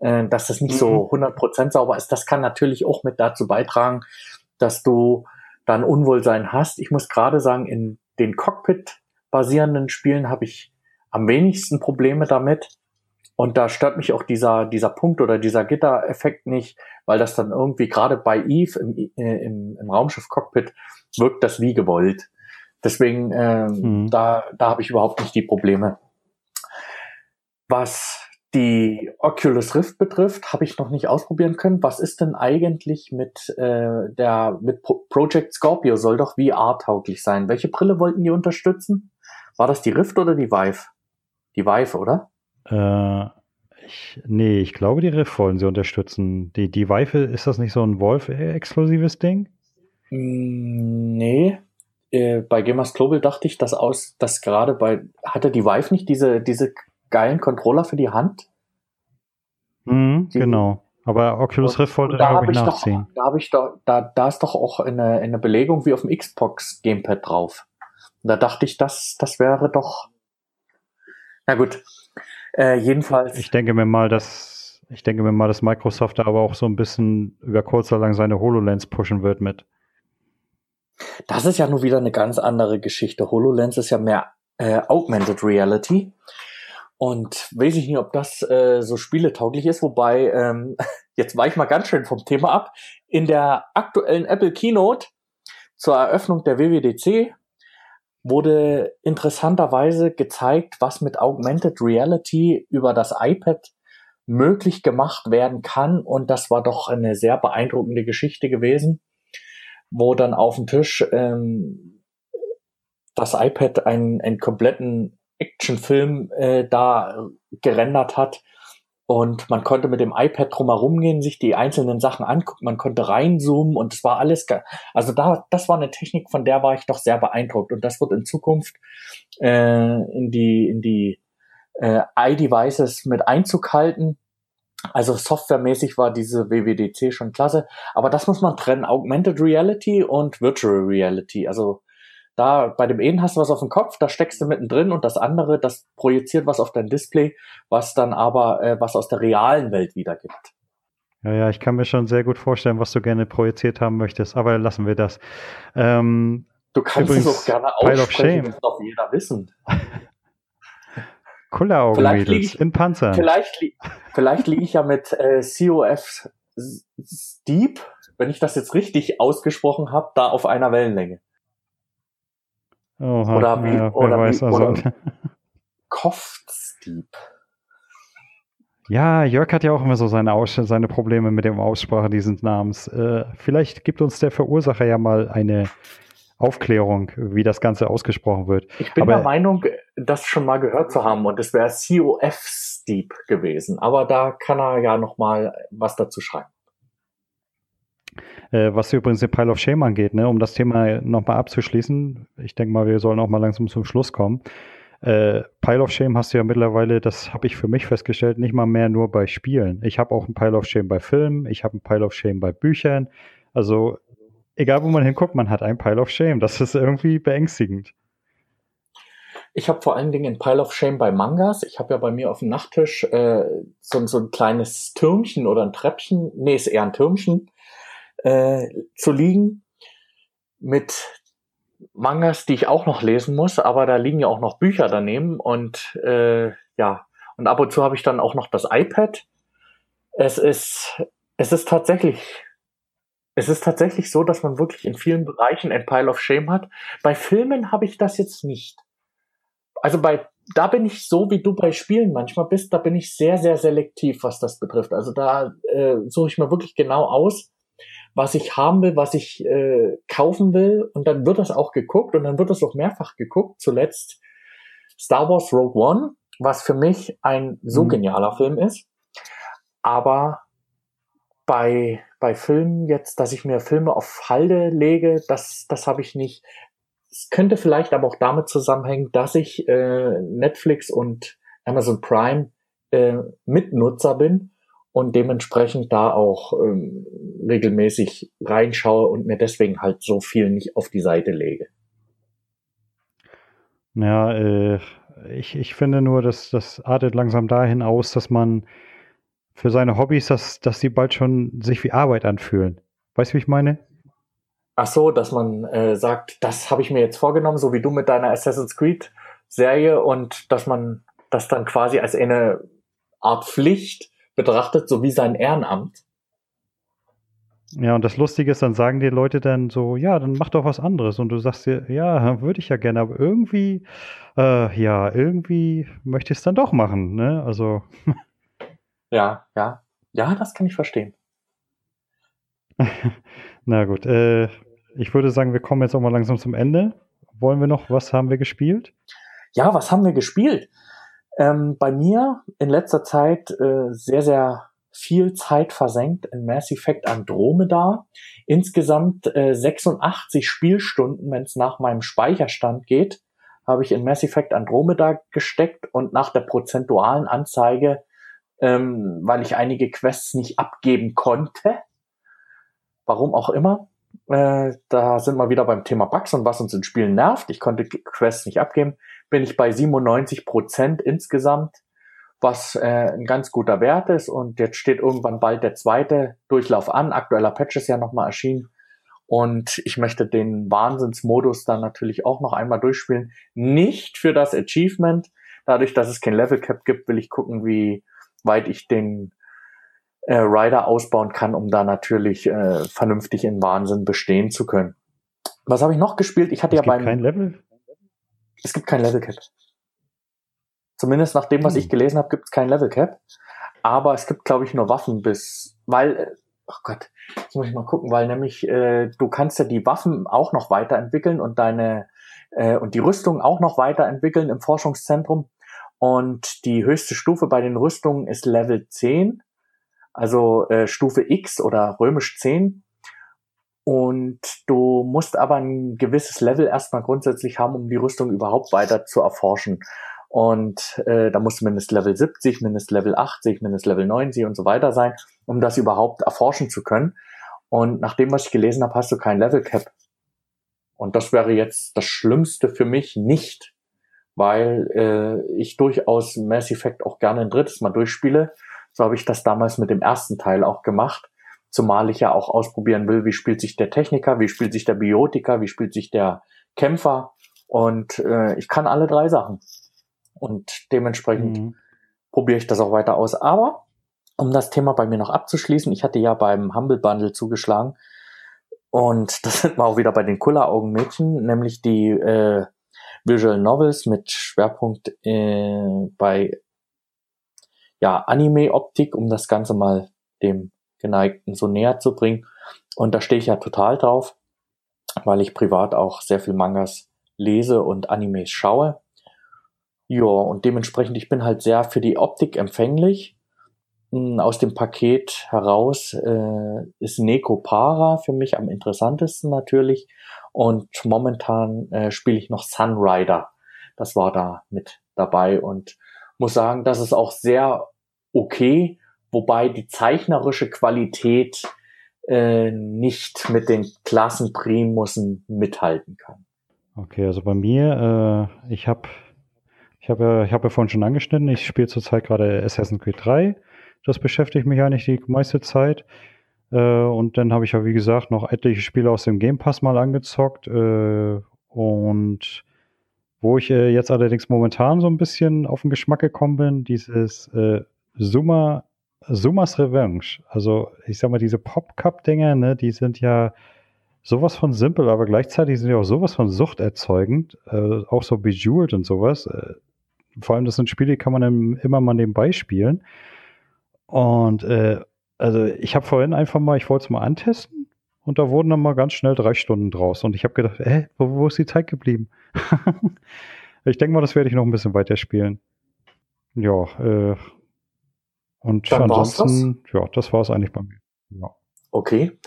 äh, dass das nicht mhm. so 100% sauber ist. Das kann natürlich auch mit dazu beitragen, dass du dann Unwohlsein hast. Ich muss gerade sagen, in den Cockpit-basierenden Spielen habe ich am wenigsten Probleme damit. Und da stört mich auch dieser, dieser Punkt oder dieser Gittereffekt nicht, weil das dann irgendwie gerade bei Eve im, äh, im, im Raumschiff Cockpit wirkt das wie gewollt. Deswegen, ähm, mhm. da, da habe ich überhaupt nicht die Probleme. Was die Oculus Rift betrifft, habe ich noch nicht ausprobieren können. Was ist denn eigentlich mit äh, der mit Project Scorpio? Soll doch VR-tauglich sein. Welche Brille wollten die unterstützen? War das die Rift oder die Vive? Die Vive, oder? Äh, ich, nee, ich glaube, die Riff wollen sie unterstützen. Die, die Vive, ist das nicht so ein Wolf-exklusives Ding? Mm, nee. Äh, bei Gamers Global dachte ich, dass aus, dass gerade bei, hatte die Vive nicht diese, diese geilen Controller für die Hand? Mhm, die, genau. Aber Oculus Rift wollte da, glaube ich, nachziehen. Doch, da habe ich doch, da, da ist doch auch eine, eine Belegung wie auf dem Xbox Gamepad drauf. Und da dachte ich, das, das wäre doch. Na gut, äh, jedenfalls. Ich denke mir mal, dass ich denke mir mal, dass Microsoft da aber auch so ein bisschen über kurz oder lang seine HoloLens pushen wird mit. Das ist ja nur wieder eine ganz andere Geschichte. HoloLens ist ja mehr äh, Augmented Reality. Und weiß ich nicht, ob das äh, so spieletauglich ist, wobei, ähm, <laughs> jetzt war ich mal ganz schön vom Thema ab. In der aktuellen Apple Keynote zur Eröffnung der WWDC wurde interessanterweise gezeigt, was mit Augmented Reality über das iPad möglich gemacht werden kann. Und das war doch eine sehr beeindruckende Geschichte gewesen, wo dann auf dem Tisch ähm, das iPad einen, einen kompletten Actionfilm äh, da gerendert hat und man konnte mit dem iPad drumherum gehen, sich die einzelnen Sachen angucken, man konnte reinzoomen und es war alles, also da, das war eine Technik, von der war ich doch sehr beeindruckt und das wird in Zukunft äh, in die, in die äh, iDevices mit Einzug halten. Also softwaremäßig war diese WWDC schon klasse, aber das muss man trennen, Augmented Reality und Virtual Reality. Also da bei dem einen hast du was auf dem Kopf, da steckst du mittendrin und das andere, das projiziert was auf dein Display, was dann aber äh, was aus der realen Welt wiedergibt. Ja, ja, ich kann mir schon sehr gut vorstellen, was du gerne projiziert haben möchtest, aber lassen wir das. Ähm, du kannst es auch gerne aussprechen, das darf jeder wissen. <laughs> Kulleraugen-Mädels in Panzern. Vielleicht, vielleicht liege ich ja mit äh, COF Steep, wenn ich das jetzt richtig ausgesprochen habe, da auf einer Wellenlänge. Oha, oder wie, ja, oder, weiß, wie, also. oder Koftsdieb. Ja, Jörg hat ja auch immer so seine, Aus seine Probleme mit dem Aussprache dieses Namens. Äh, vielleicht gibt uns der Verursacher ja mal eine, Aufklärung, wie das Ganze ausgesprochen wird. Ich bin Aber, der Meinung, das schon mal gehört zu haben und es wäre COF Steep gewesen. Aber da kann er ja noch mal was dazu schreiben. Äh, was übrigens den Pile of Shame angeht, ne, um das Thema nochmal abzuschließen, ich denke mal, wir sollen auch mal langsam zum Schluss kommen. Äh, Pile of Shame hast du ja mittlerweile, das habe ich für mich festgestellt, nicht mal mehr nur bei Spielen. Ich habe auch ein Pile of Shame bei Filmen, ich habe ein Pile of Shame bei Büchern. Also egal wo man hinguckt, man hat ein Pile of Shame. Das ist irgendwie beängstigend. Ich habe vor allen Dingen ein Pile of Shame bei Mangas. Ich habe ja bei mir auf dem Nachttisch äh, so, so ein kleines Türmchen oder ein Treppchen, nee, ist eher ein Türmchen, äh, zu liegen mit Mangas, die ich auch noch lesen muss, aber da liegen ja auch noch Bücher daneben und äh, ja, und ab und zu habe ich dann auch noch das iPad. Es ist, es ist tatsächlich, es ist tatsächlich so, dass man wirklich in vielen Bereichen ein Pile of Shame hat. Bei Filmen habe ich das jetzt nicht. Also bei, da bin ich so, wie du bei Spielen manchmal bist, da bin ich sehr, sehr selektiv, was das betrifft. Also da äh, suche ich mir wirklich genau aus, was ich haben will, was ich äh, kaufen will. Und dann wird das auch geguckt und dann wird das auch mehrfach geguckt. Zuletzt Star Wars Rogue One, was für mich ein so mhm. genialer Film ist. Aber bei, bei Filmen jetzt, dass ich mir Filme auf Halde lege, das, das habe ich nicht. Es könnte vielleicht aber auch damit zusammenhängen, dass ich äh, Netflix und Amazon Prime äh, Mitnutzer bin und dementsprechend da auch ähm, regelmäßig reinschaue und mir deswegen halt so viel nicht auf die Seite lege. Ja, äh, ich, ich finde nur, dass das artet langsam dahin aus, dass man für seine Hobbys, dass, dass die bald schon sich wie Arbeit anfühlen. Weißt du, wie ich meine? Ach so, dass man äh, sagt, das habe ich mir jetzt vorgenommen, so wie du mit deiner Assassin's Creed Serie und dass man das dann quasi als eine Art Pflicht betrachtet, so wie sein Ehrenamt. Ja, und das Lustige ist, dann sagen die Leute dann so, ja, dann mach doch was anderes. Und du sagst dir, ja, würde ich ja gerne, aber irgendwie, äh, ja, irgendwie möchte ich es dann doch machen, ne? Also. <laughs> Ja, ja. Ja, das kann ich verstehen. <laughs> Na gut, äh, ich würde sagen, wir kommen jetzt auch mal langsam zum Ende. Wollen wir noch, was haben wir gespielt? Ja, was haben wir gespielt? Ähm, bei mir in letzter Zeit äh, sehr, sehr viel Zeit versenkt in Mass Effect Andromeda. Insgesamt äh, 86 Spielstunden, wenn es nach meinem Speicherstand geht, habe ich in Mass Effect Andromeda gesteckt und nach der prozentualen Anzeige, ähm, weil ich einige Quests nicht abgeben konnte, warum auch immer, äh, da sind wir wieder beim Thema Bugs und was uns in Spielen nervt. Ich konnte Quests nicht abgeben bin ich bei 97 Prozent insgesamt, was äh, ein ganz guter Wert ist. Und jetzt steht irgendwann bald der zweite Durchlauf an. Aktueller Patch ist ja nochmal erschienen. Und ich möchte den Wahnsinnsmodus dann natürlich auch noch einmal durchspielen. Nicht für das Achievement. Dadurch, dass es kein Level Cap gibt, will ich gucken, wie weit ich den äh, Rider ausbauen kann, um da natürlich äh, vernünftig in Wahnsinn bestehen zu können. Was habe ich noch gespielt? Ich hatte es ja beim kein Level es gibt kein Level Cap. Zumindest nach dem, was hm. ich gelesen habe, gibt es kein Level Cap. Aber es gibt, glaube ich, nur Waffen bis, weil, äh, oh Gott, jetzt muss ich mal gucken, weil nämlich äh, du kannst ja die Waffen auch noch weiterentwickeln und deine äh, und die Rüstung auch noch weiterentwickeln im Forschungszentrum. Und die höchste Stufe bei den Rüstungen ist Level 10, also äh, Stufe X oder römisch 10. Und du musst aber ein gewisses Level erstmal grundsätzlich haben, um die Rüstung überhaupt weiter zu erforschen. Und äh, da musst du mindestens Level 70, mindestens Level 80, mindestens Level 90 und so weiter sein, um das überhaupt erforschen zu können. Und nach dem, was ich gelesen habe, hast du kein Level Cap. Und das wäre jetzt das Schlimmste für mich nicht, weil äh, ich durchaus Mass Effect auch gerne ein drittes Mal durchspiele. So habe ich das damals mit dem ersten Teil auch gemacht. Zumal ich ja auch ausprobieren will, wie spielt sich der Techniker, wie spielt sich der Biotiker, wie spielt sich der Kämpfer. Und äh, ich kann alle drei Sachen. Und dementsprechend mhm. probiere ich das auch weiter aus. Aber um das Thema bei mir noch abzuschließen, ich hatte ja beim Humble Bundle zugeschlagen. Und <laughs> das sind wir auch wieder bei den Kulleraugenmädchen, nämlich die äh, Visual Novels mit Schwerpunkt äh, bei ja, Anime-Optik, um das Ganze mal dem Geneigten so näher zu bringen. Und da stehe ich ja total drauf. weil ich privat auch sehr viel Mangas lese und Animes schaue. Ja, und dementsprechend, ich bin halt sehr für die Optik empfänglich. Hm, aus dem Paket heraus äh, ist Neko Para für mich am interessantesten natürlich. Und momentan äh, spiele ich noch Sunrider. Das war da mit dabei und muss sagen, das ist auch sehr okay, wobei die zeichnerische Qualität äh, nicht mit den Klassenprimussen mithalten kann. Okay, also bei mir, äh, ich habe ich hab, ich hab ja vorhin schon angeschnitten, ich spiele zurzeit gerade Assassin's Creed 3. Das beschäftigt mich eigentlich die meiste Zeit. Äh, und dann habe ich ja, wie gesagt, noch etliche Spiele aus dem Game Pass mal angezockt. Äh, und wo ich äh, jetzt allerdings momentan so ein bisschen auf den Geschmack gekommen bin, dieses äh, Summa, Summas Revenge. Also ich sag mal, diese Pop-Cup-Dinger, ne, die sind ja sowas von simpel, aber gleichzeitig sind ja auch sowas von suchterzeugend, äh, auch so Bejeweled und sowas. Äh, vor allem, das sind Spiele, die kann man dann immer mal nebenbei spielen. Und äh, also ich habe vorhin einfach mal, ich wollte es mal antesten und da wurden dann mal ganz schnell drei Stunden draus. Und ich habe gedacht, hä, wo, wo, ist die Zeit geblieben? <laughs> ich denke mal, das werde ich noch ein bisschen weiterspielen. Ja, äh, und dann ansonsten, das? ja, das war es eigentlich bei mir. Ja. Okay.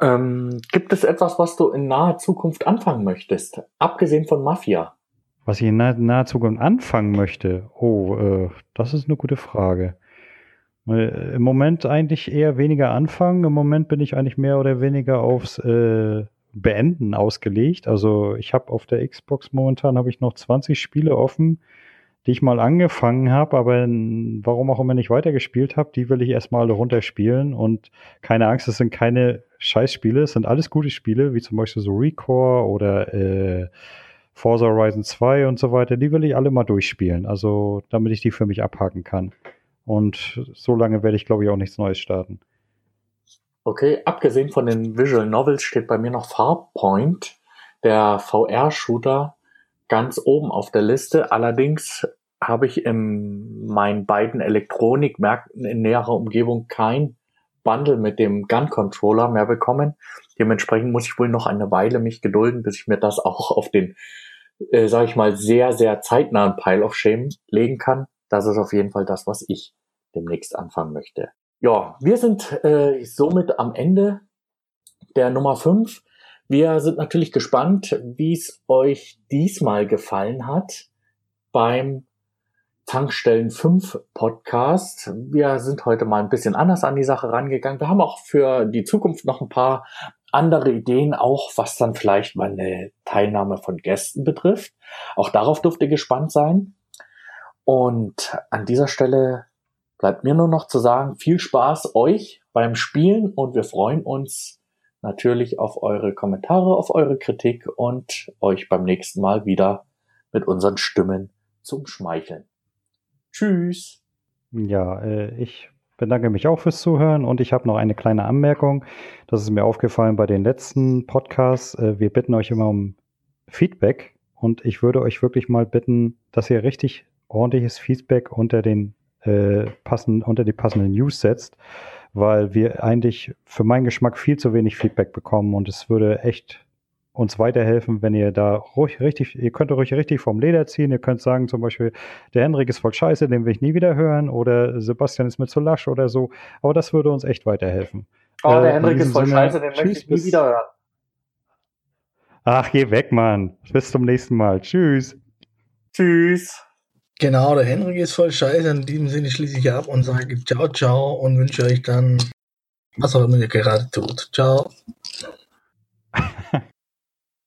Ähm, gibt es etwas, was du in naher Zukunft anfangen möchtest, abgesehen von Mafia? Was ich in naher, naher Zukunft anfangen möchte? Oh, äh, das ist eine gute Frage. Im Moment eigentlich eher weniger anfangen. Im Moment bin ich eigentlich mehr oder weniger aufs äh, Beenden ausgelegt. Also ich habe auf der Xbox momentan habe ich noch 20 Spiele offen, die ich mal angefangen habe, aber warum auch immer nicht weitergespielt habe, die will ich erstmal alle runterspielen. Und keine Angst, es sind keine Scheißspiele, es sind alles gute Spiele, wie zum Beispiel so Recore oder äh, Forza Horizon 2 und so weiter. Die will ich alle mal durchspielen, also damit ich die für mich abhaken kann. Und so lange werde ich, glaube ich, auch nichts Neues starten. Okay, abgesehen von den Visual Novels steht bei mir noch Farpoint, der VR-Shooter, ganz oben auf der Liste. Allerdings habe ich in meinen beiden Elektronikmärkten in näherer Umgebung kein Bundle mit dem Gun Controller mehr bekommen. Dementsprechend muss ich wohl noch eine Weile mich gedulden, bis ich mir das auch auf den, äh, sage ich mal, sehr, sehr zeitnahen Pile of Shame legen kann das ist auf jeden Fall das, was ich demnächst anfangen möchte. Ja, wir sind äh, somit am Ende der Nummer 5. Wir sind natürlich gespannt, wie es euch diesmal gefallen hat beim Tankstellen 5 Podcast. Wir sind heute mal ein bisschen anders an die Sache rangegangen. Wir haben auch für die Zukunft noch ein paar andere Ideen, auch was dann vielleicht mal eine Teilnahme von Gästen betrifft. Auch darauf dürft ihr gespannt sein. Und an dieser Stelle bleibt mir nur noch zu sagen, viel Spaß euch beim Spielen und wir freuen uns natürlich auf eure Kommentare, auf eure Kritik und euch beim nächsten Mal wieder mit unseren Stimmen zum Schmeicheln. Tschüss. Ja, äh, ich bedanke mich auch fürs Zuhören und ich habe noch eine kleine Anmerkung. Das ist mir aufgefallen bei den letzten Podcasts. Äh, wir bitten euch immer um Feedback und ich würde euch wirklich mal bitten, dass ihr richtig ordentliches Feedback unter den äh, passen, unter die passenden News setzt, weil wir eigentlich für meinen Geschmack viel zu wenig Feedback bekommen und es würde echt uns weiterhelfen, wenn ihr da ruhig richtig, ihr könnt ruhig richtig vom Leder ziehen, ihr könnt sagen zum Beispiel, der Henrik ist voll scheiße, den will ich nie wieder hören oder Sebastian ist mir zu lasch oder so, aber das würde uns echt weiterhelfen. Oh, der äh, Henrik ist voll Sinne, scheiße, den möchte ich nie wieder hören. Ach, geh weg, Mann. Bis zum nächsten Mal. Tschüss. Tschüss. Genau, der Henrik ist voll scheiße. In diesem Sinne schließe ich ab und sage ciao, ciao und wünsche euch dann, was auch immer ihr gerade tut. Ciao. <laughs>